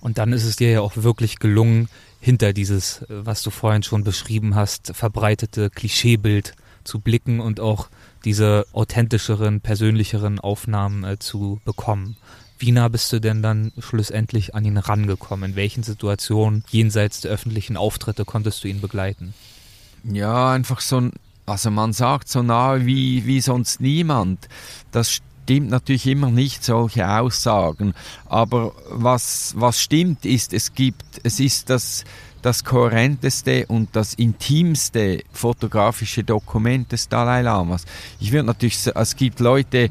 Und dann ist es dir ja auch wirklich gelungen, hinter dieses, was du vorhin schon beschrieben hast, verbreitete Klischeebild zu blicken und auch diese authentischeren, persönlicheren Aufnahmen äh, zu bekommen. Wie nah bist du denn dann schlussendlich an ihn rangekommen? In welchen Situationen jenseits der öffentlichen Auftritte konntest du ihn begleiten? Ja, einfach so ein Also man sagt so nahe wie, wie sonst niemand. Das stimmt natürlich immer nicht, solche Aussagen. Aber was, was stimmt ist, es gibt, es ist das, das kohärenteste und das intimste fotografische Dokument des Dalai Lamas. Ich würde natürlich, es gibt Leute,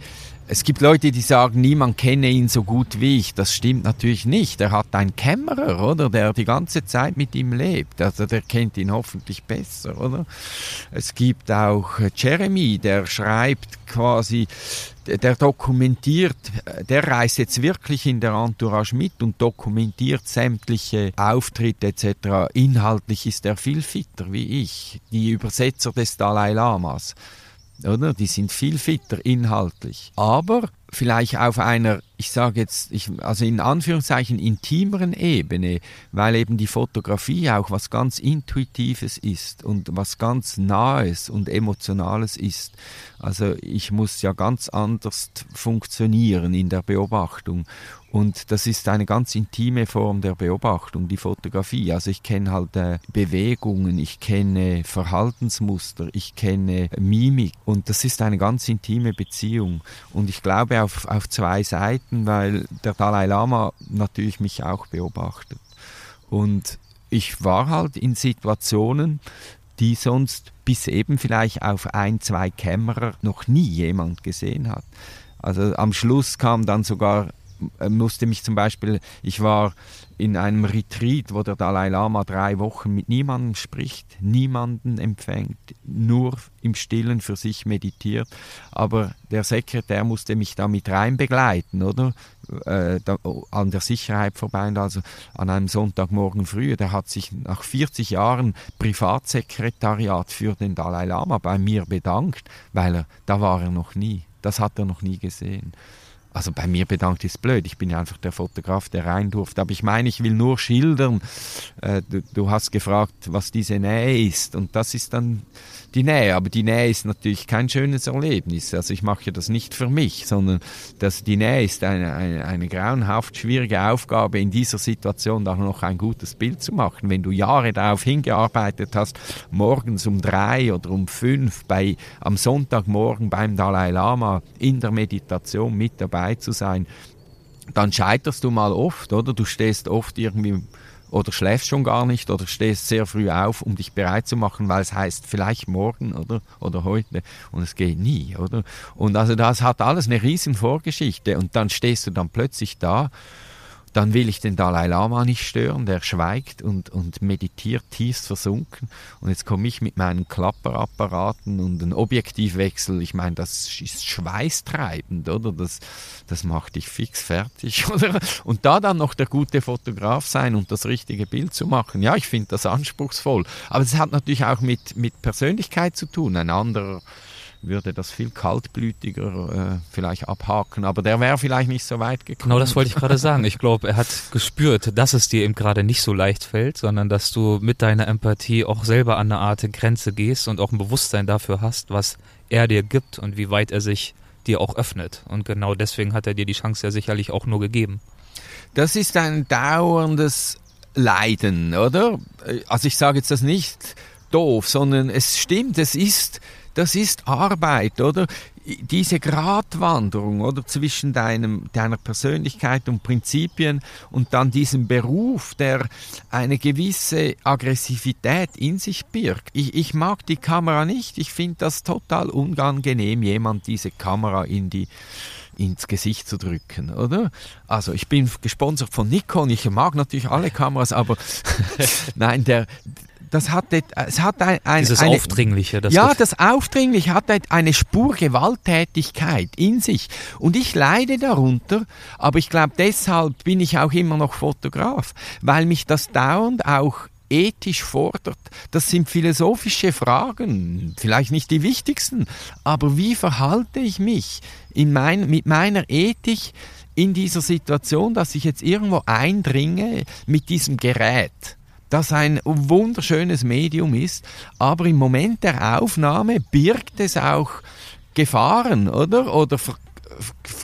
es gibt Leute, die sagen, niemand kenne ihn so gut wie ich. Das stimmt natürlich nicht. Er hat einen Kämmerer, oder? Der die ganze Zeit mit ihm lebt. Also der kennt ihn hoffentlich besser, oder? Es gibt auch Jeremy, der schreibt quasi, der dokumentiert, der reist jetzt wirklich in der Entourage mit und dokumentiert sämtliche Auftritte etc. Inhaltlich ist er viel fitter wie ich, die Übersetzer des Dalai Lamas oder? Die sind viel fitter inhaltlich. Aber vielleicht auf einer, ich sage jetzt, ich, also in Anführungszeichen intimeren Ebene, weil eben die Fotografie auch was ganz Intuitives ist und was ganz Nahes und Emotionales ist. Also ich muss ja ganz anders funktionieren in der Beobachtung. Und das ist eine ganz intime Form der Beobachtung, die Fotografie. Also ich kenne halt äh, Bewegungen, ich kenne Verhaltensmuster, ich kenne Mimik und das ist eine ganz intime Beziehung. Und ich glaube auf, auf zwei Seiten, weil der Dalai Lama natürlich mich auch beobachtet. Und ich war halt in Situationen, die sonst bis eben vielleicht auf ein, zwei Kämmerer noch nie jemand gesehen hat. Also am Schluss kam dann sogar äh, musste mich zum Beispiel, ich war in einem Retreat, wo der Dalai Lama drei Wochen mit niemandem spricht, niemanden empfängt, nur im Stillen für sich meditiert. Aber der Sekretär musste mich da mit rein begleiten, oder? Äh, da, an der Sicherheit vorbei also an einem Sonntagmorgen früh. Der hat sich nach 40 Jahren Privatsekretariat für den Dalai Lama bei mir bedankt, weil er, da war er noch nie. Das hat er noch nie gesehen. Also bei mir bedankt ist blöd, ich bin ja einfach der Fotograf, der rein durfte. Aber ich meine, ich will nur schildern. Äh, du, du, hast gefragt, was diese Nähe ist. Und das ist dann die Nähe. Aber die Nähe ist natürlich kein schönes Erlebnis. Also ich mache das nicht für mich, sondern das, die Nähe ist eine, eine, eine grauenhaft schwierige Aufgabe, in dieser Situation da noch ein gutes Bild zu machen. Wenn du Jahre darauf hingearbeitet hast, morgens um drei oder um fünf bei, am Sonntagmorgen beim Dalai Lama in der Meditation mit dabei zu sein, dann scheiterst du mal oft, oder? Du stehst oft irgendwie oder schläfst schon gar nicht? Oder stehst sehr früh auf, um dich bereit zu machen, weil es heißt vielleicht morgen oder, oder heute. Und es geht nie, oder? Und also das hat alles eine riesen Vorgeschichte. Und dann stehst du dann plötzlich da dann will ich den Dalai Lama nicht stören, der schweigt und, und meditiert tiefst versunken. Und jetzt komme ich mit meinen Klapperapparaten und einem Objektivwechsel. Ich meine, das ist schweißtreibend, oder? Das, das macht dich fix fertig, oder? Und da dann noch der gute Fotograf sein und das richtige Bild zu machen, ja, ich finde das anspruchsvoll. Aber es hat natürlich auch mit, mit Persönlichkeit zu tun. Ein anderer würde das viel kaltblütiger äh, vielleicht abhaken, aber der wäre vielleicht nicht so weit gekommen. Genau, das wollte ich gerade sagen. Ich glaube, er hat gespürt, dass es dir eben gerade nicht so leicht fällt, sondern dass du mit deiner Empathie auch selber an eine Art Grenze gehst und auch ein Bewusstsein dafür hast, was er dir gibt und wie weit er sich dir auch öffnet. Und genau deswegen hat er dir die Chance ja sicherlich auch nur gegeben. Das ist ein dauerndes Leiden, oder? Also ich sage jetzt das nicht doof, sondern es stimmt, es ist das ist Arbeit, oder? Diese Gratwanderung, oder? Zwischen deinem, deiner Persönlichkeit und Prinzipien und dann diesem Beruf, der eine gewisse Aggressivität in sich birgt. Ich, ich mag die Kamera nicht. Ich finde das total unangenehm, jemand diese Kamera in die, ins Gesicht zu drücken, oder? Also ich bin gesponsert von Nikon, ich mag natürlich alle Kameras, aber nein, der, das hat, es hat ein, ein Dieses eine, Aufdringliche. Das ja, das Aufdringliche hat eine Spur Gewalttätigkeit in sich. Und ich leide darunter, aber ich glaube, deshalb bin ich auch immer noch Fotograf, weil mich das dauernd auch ethisch fordert. Das sind philosophische Fragen, vielleicht nicht die wichtigsten, aber wie verhalte ich mich in mein, mit meiner Ethik in dieser Situation, dass ich jetzt irgendwo eindringe mit diesem Gerät? Das ein wunderschönes Medium ist, aber im Moment der Aufnahme birgt es auch Gefahren, oder? Oder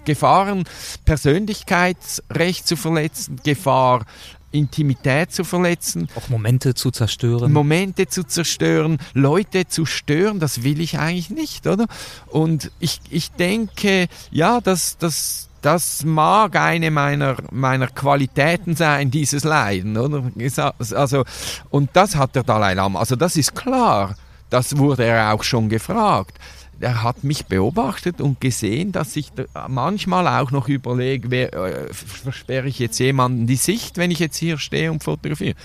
Gefahren, Persönlichkeitsrecht zu verletzen, Gefahr, Intimität zu verletzen. Auch Momente zu zerstören. Momente zu zerstören, Leute zu stören, das will ich eigentlich nicht, oder? Und ich, ich denke, ja, dass das, das mag eine meiner, meiner Qualitäten sein, dieses Leiden, oder? Also, und das hat der Dalai Lama, also das ist klar, das wurde er auch schon gefragt er hat mich beobachtet und gesehen, dass ich manchmal auch noch überlege, äh, versperre ich jetzt jemanden die Sicht, wenn ich jetzt hier stehe und fotografiere.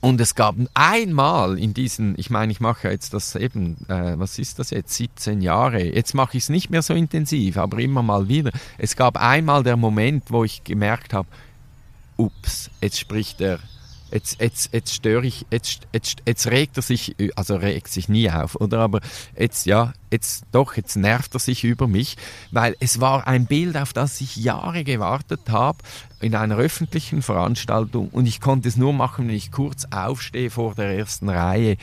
Und es gab einmal in diesen, ich meine, ich mache jetzt das eben, äh, was ist das jetzt, 17 Jahre. Jetzt mache ich es nicht mehr so intensiv, aber immer mal wieder. Es gab einmal der Moment, wo ich gemerkt habe, ups, jetzt spricht er jetzt, jetzt, jetzt störe ich, jetzt, jetzt, jetzt regt er sich, also regt sich nie auf, oder? Aber jetzt, ja, jetzt doch, jetzt nervt er sich über mich, weil es war ein Bild, auf das ich Jahre gewartet habe, in einer öffentlichen Veranstaltung und ich konnte es nur machen, wenn ich kurz aufstehe vor der ersten Reihe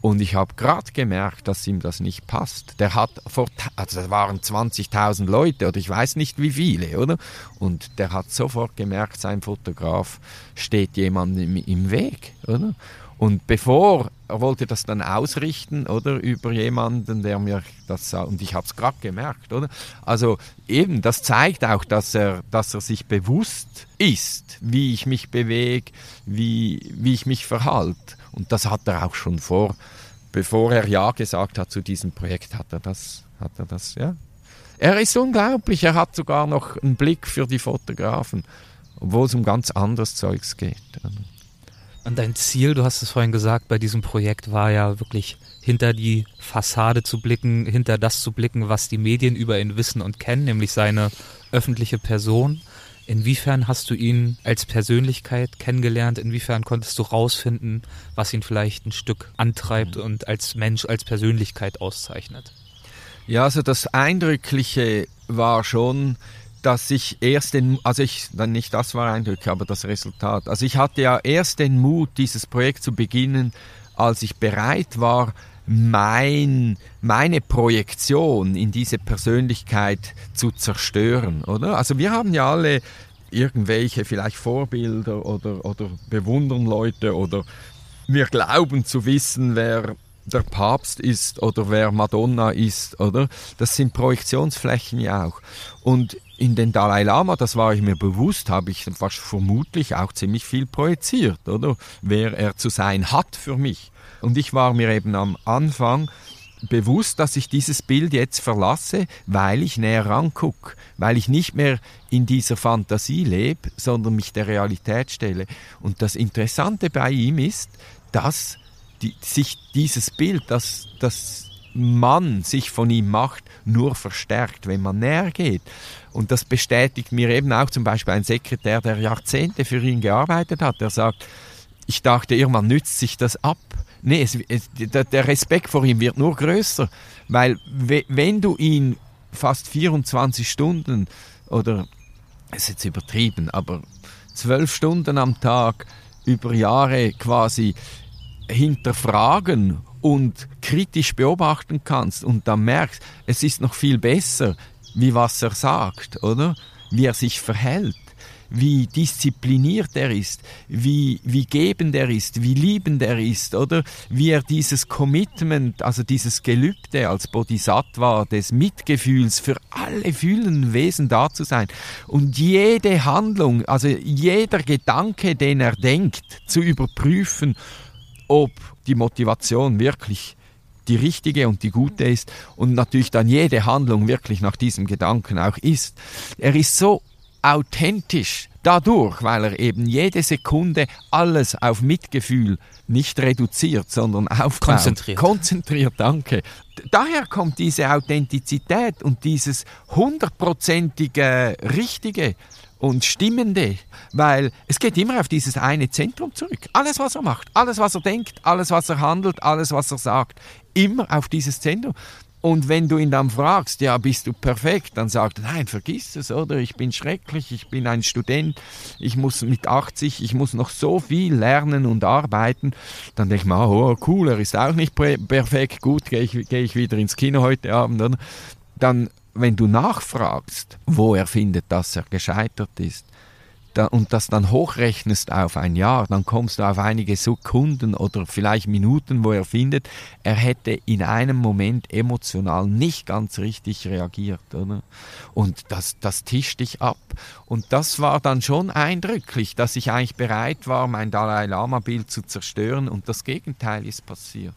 und ich habe gerade gemerkt, dass ihm das nicht passt. Der hat vor, also das waren 20.000 Leute oder ich weiß nicht wie viele, oder? Und der hat sofort gemerkt, sein Fotograf steht jemandem im Weg, oder? Und bevor er wollte das dann ausrichten, oder über jemanden, der mir das und ich habe es gerade gemerkt, oder? Also eben, das zeigt auch, dass er, dass er sich bewusst ist, wie ich mich bewege, wie, wie ich mich verhalte. Und das hat er auch schon vor, bevor er Ja gesagt hat zu diesem Projekt, hat er das, hat er das, ja. Er ist unglaublich, er hat sogar noch einen Blick für die Fotografen, obwohl es um ganz anderes Zeugs geht. Und dein Ziel, du hast es vorhin gesagt, bei diesem Projekt war ja wirklich hinter die Fassade zu blicken, hinter das zu blicken, was die Medien über ihn wissen und kennen, nämlich seine öffentliche Person. Inwiefern hast du ihn als Persönlichkeit kennengelernt? Inwiefern konntest du rausfinden, was ihn vielleicht ein Stück antreibt und als Mensch, als Persönlichkeit auszeichnet? Ja, also das Eindrückliche war schon, dass ich erst den, also ich, dann nicht das war eindrücklich, aber das Resultat. Also ich hatte ja erst den Mut, dieses Projekt zu beginnen, als ich bereit war, mein, meine Projektion in diese Persönlichkeit zu zerstören, oder? Also wir haben ja alle irgendwelche vielleicht Vorbilder oder, oder bewundern Leute oder wir glauben zu wissen, wer der Papst ist oder wer Madonna ist, oder? Das sind Projektionsflächen ja auch. Und in den Dalai Lama, das war ich mir bewusst, habe ich vermutlich auch ziemlich viel projiziert, oder? Wer er zu sein hat für mich. Und ich war mir eben am Anfang bewusst, dass ich dieses Bild jetzt verlasse, weil ich näher rangucke, weil ich nicht mehr in dieser Fantasie lebe, sondern mich der Realität stelle. Und das Interessante bei ihm ist, dass die, sich dieses Bild, das, das man sich von ihm macht, nur verstärkt, wenn man näher geht. Und das bestätigt mir eben auch zum Beispiel ein Sekretär, der Jahrzehnte für ihn gearbeitet hat, der sagt, ich dachte, irgendwann nützt sich das ab nee, es, es, der Respekt vor ihm wird nur größer, weil wenn du ihn fast 24 Stunden oder, es ist jetzt übertrieben, aber zwölf Stunden am Tag über Jahre quasi hinterfragen und kritisch beobachten kannst und dann merkst, es ist noch viel besser, wie was er sagt, oder? Wie er sich verhält wie diszipliniert er ist, wie, wie gebend er ist, wie liebend er ist, oder? Wie er dieses Commitment, also dieses Gelübde als Bodhisattva des Mitgefühls für alle fühlenden Wesen da zu sein. Und jede Handlung, also jeder Gedanke, den er denkt, zu überprüfen, ob die Motivation wirklich die richtige und die gute ist. Und natürlich dann jede Handlung wirklich nach diesem Gedanken auch ist. Er ist so authentisch dadurch, weil er eben jede Sekunde alles auf Mitgefühl nicht reduziert, sondern aufbaut. Konzentriert. Konzentriert, danke. Daher kommt diese Authentizität und dieses hundertprozentige Richtige und Stimmende, weil es geht immer auf dieses eine Zentrum zurück. Alles, was er macht, alles, was er denkt, alles, was er handelt, alles, was er sagt, immer auf dieses Zentrum. Und wenn du ihn dann fragst, ja, bist du perfekt, dann sagt er, nein, vergiss es, oder? Ich bin schrecklich, ich bin ein Student, ich muss mit 80, ich muss noch so viel lernen und arbeiten. Dann denke ich mir, oh, cool, er ist auch nicht perfekt, gut, gehe ich, geh ich wieder ins Kino heute Abend, oder? Dann, wenn du nachfragst, wo er findet, dass er gescheitert ist, da, und das dann hochrechnest auf ein Jahr, dann kommst du auf einige Sekunden oder vielleicht Minuten, wo er findet, er hätte in einem Moment emotional nicht ganz richtig reagiert. Oder? Und das, das tischt dich ab. Und das war dann schon eindrücklich, dass ich eigentlich bereit war, mein Dalai Lama-Bild zu zerstören und das Gegenteil ist passiert.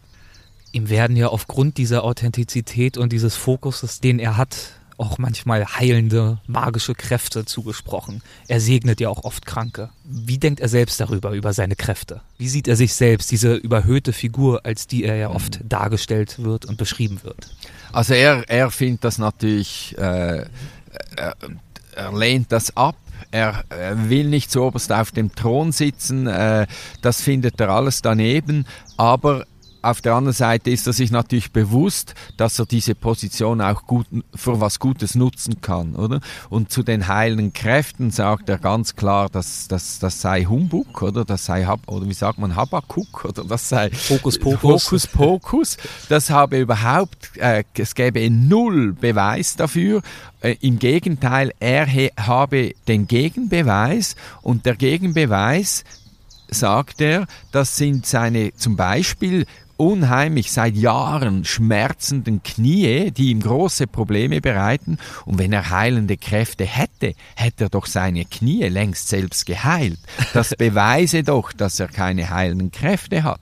Ihm werden ja aufgrund dieser Authentizität und dieses Fokuses, den er hat, auch manchmal heilende, magische Kräfte zugesprochen. Er segnet ja auch oft Kranke. Wie denkt er selbst darüber, über seine Kräfte? Wie sieht er sich selbst, diese überhöhte Figur, als die er ja oft mhm. dargestellt wird und beschrieben wird? Also er, er findet das natürlich, äh, er, er lehnt das ab er, will nicht so oberst auf dem Thron sitzen, äh, das findet er alles daneben, aber auf der anderen Seite ist er sich natürlich bewusst, dass er diese Position auch gut, für was Gutes nutzen kann, oder? Und zu den heilenden Kräften sagt er ganz klar, dass das, das sei Humbug, oder? Das sei, oder wie sagt man, Habakuk, oder? Das sei Hokus Pokus. Hokus Pokus. Das habe überhaupt, äh, es gäbe null Beweis dafür. Äh, Im Gegenteil, er habe den Gegenbeweis und der Gegenbeweis sagt er, das sind seine zum Beispiel unheimlich seit Jahren schmerzenden Knie, die ihm große Probleme bereiten. Und wenn er heilende Kräfte hätte, hätte er doch seine Knie längst selbst geheilt. Das beweise doch, dass er keine heilenden Kräfte hat.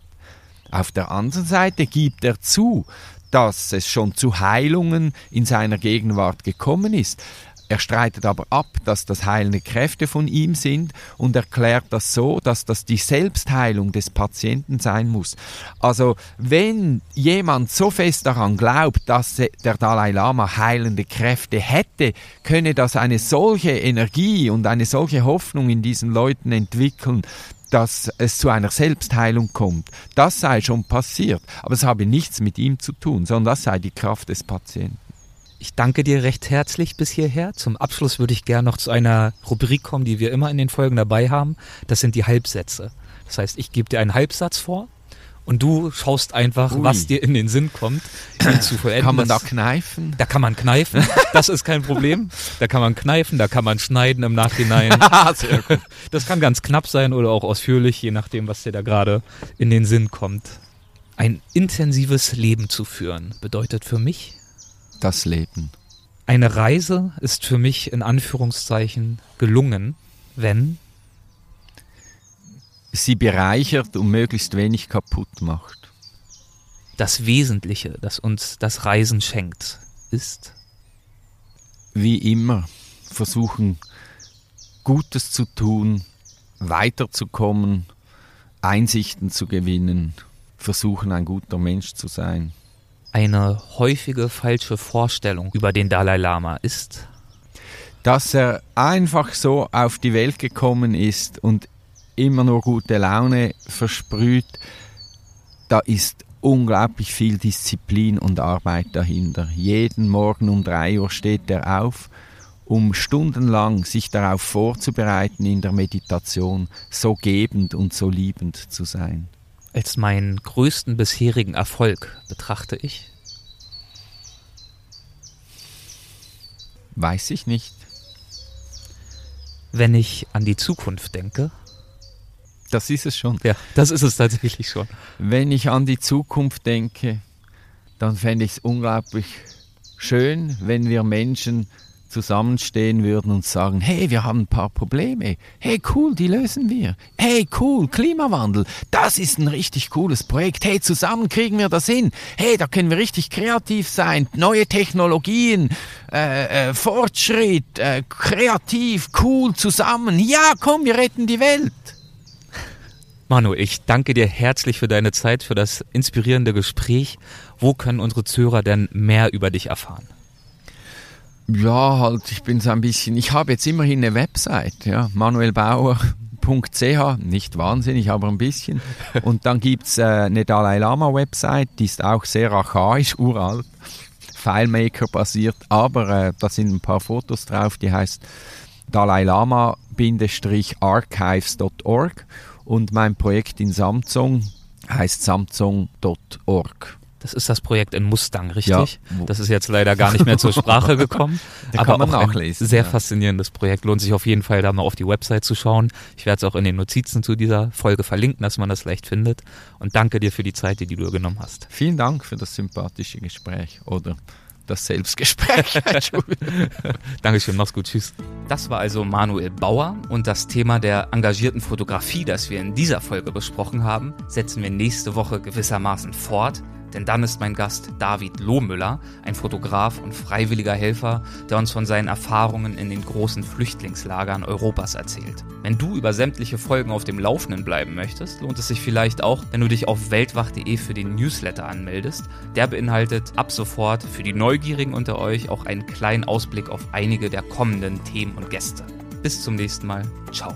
Auf der anderen Seite gibt er zu, dass es schon zu Heilungen in seiner Gegenwart gekommen ist. Er streitet aber ab, dass das heilende Kräfte von ihm sind und erklärt das so, dass das die Selbstheilung des Patienten sein muss. Also wenn jemand so fest daran glaubt, dass der Dalai Lama heilende Kräfte hätte, könne das eine solche Energie und eine solche Hoffnung in diesen Leuten entwickeln, dass es zu einer Selbstheilung kommt. Das sei schon passiert, aber es habe nichts mit ihm zu tun, sondern das sei die Kraft des Patienten. Ich danke dir recht herzlich bis hierher. Zum Abschluss würde ich gerne noch zu einer Rubrik kommen, die wir immer in den Folgen dabei haben. Das sind die Halbsätze. Das heißt, ich gebe dir einen Halbsatz vor und du schaust einfach, Ui. was dir in den Sinn kommt, ihn zu vollenden. Kann man da kneifen? Da kann man kneifen, das ist kein Problem. Da kann man kneifen, da kann man schneiden im Nachhinein. das kann ganz knapp sein oder auch ausführlich, je nachdem, was dir da gerade in den Sinn kommt. Ein intensives Leben zu führen bedeutet für mich, das Leben. Eine Reise ist für mich in Anführungszeichen gelungen, wenn sie bereichert und möglichst wenig kaputt macht. Das Wesentliche, das uns das Reisen schenkt, ist wie immer versuchen, Gutes zu tun, weiterzukommen, Einsichten zu gewinnen, versuchen ein guter Mensch zu sein eine häufige falsche Vorstellung über den Dalai Lama ist? Dass er einfach so auf die Welt gekommen ist und immer nur gute Laune versprüht, da ist unglaublich viel Disziplin und Arbeit dahinter. Jeden Morgen um drei Uhr steht er auf, um stundenlang sich darauf vorzubereiten, in der Meditation so gebend und so liebend zu sein als meinen größten bisherigen Erfolg betrachte ich? Weiß ich nicht. Wenn ich an die Zukunft denke. Das ist es schon. Ja, das ist es tatsächlich schon. Wenn ich an die Zukunft denke, dann fände ich es unglaublich schön, wenn wir Menschen zusammenstehen würden und sagen, hey, wir haben ein paar Probleme. Hey, cool, die lösen wir. Hey, cool, Klimawandel, das ist ein richtig cooles Projekt. Hey, zusammen kriegen wir das hin. Hey, da können wir richtig kreativ sein. Neue Technologien, äh, äh, Fortschritt, äh, kreativ, cool, zusammen. Ja, komm, wir retten die Welt. Manu, ich danke dir herzlich für deine Zeit, für das inspirierende Gespräch. Wo können unsere Zuhörer denn mehr über dich erfahren? Ja, halt, ich bin so ein bisschen, ich habe jetzt immerhin eine Website, ja, manuelbauer.ch, nicht wahnsinnig, aber ein bisschen. Und dann gibt es äh, eine Dalai Lama Website, die ist auch sehr archaisch, uralt, FileMaker basiert, aber äh, da sind ein paar Fotos drauf, die heißt Dalai Lama-archives.org und mein Projekt in Samsung heißt samsung.org. Das ist das Projekt in Mustang, richtig? Ja. Das ist jetzt leider gar nicht mehr zur Sprache gekommen. aber auch ein sehr ja. faszinierendes Projekt. Lohnt sich auf jeden Fall, da mal auf die Website zu schauen. Ich werde es auch in den Notizen zu dieser Folge verlinken, dass man das leicht findet. Und danke dir für die Zeit, die du genommen hast. Vielen Dank für das sympathische Gespräch oder das Selbstgespräch. Dankeschön, mach's gut, tschüss. Das war also Manuel Bauer und das Thema der engagierten Fotografie, das wir in dieser Folge besprochen haben, setzen wir nächste Woche gewissermaßen fort. Denn dann ist mein Gast David Lohmüller, ein Fotograf und freiwilliger Helfer, der uns von seinen Erfahrungen in den großen Flüchtlingslagern Europas erzählt. Wenn du über sämtliche Folgen auf dem Laufenden bleiben möchtest, lohnt es sich vielleicht auch, wenn du dich auf weltwach.de für den Newsletter anmeldest. Der beinhaltet ab sofort für die Neugierigen unter euch auch einen kleinen Ausblick auf einige der kommenden Themen und Gäste. Bis zum nächsten Mal. Ciao.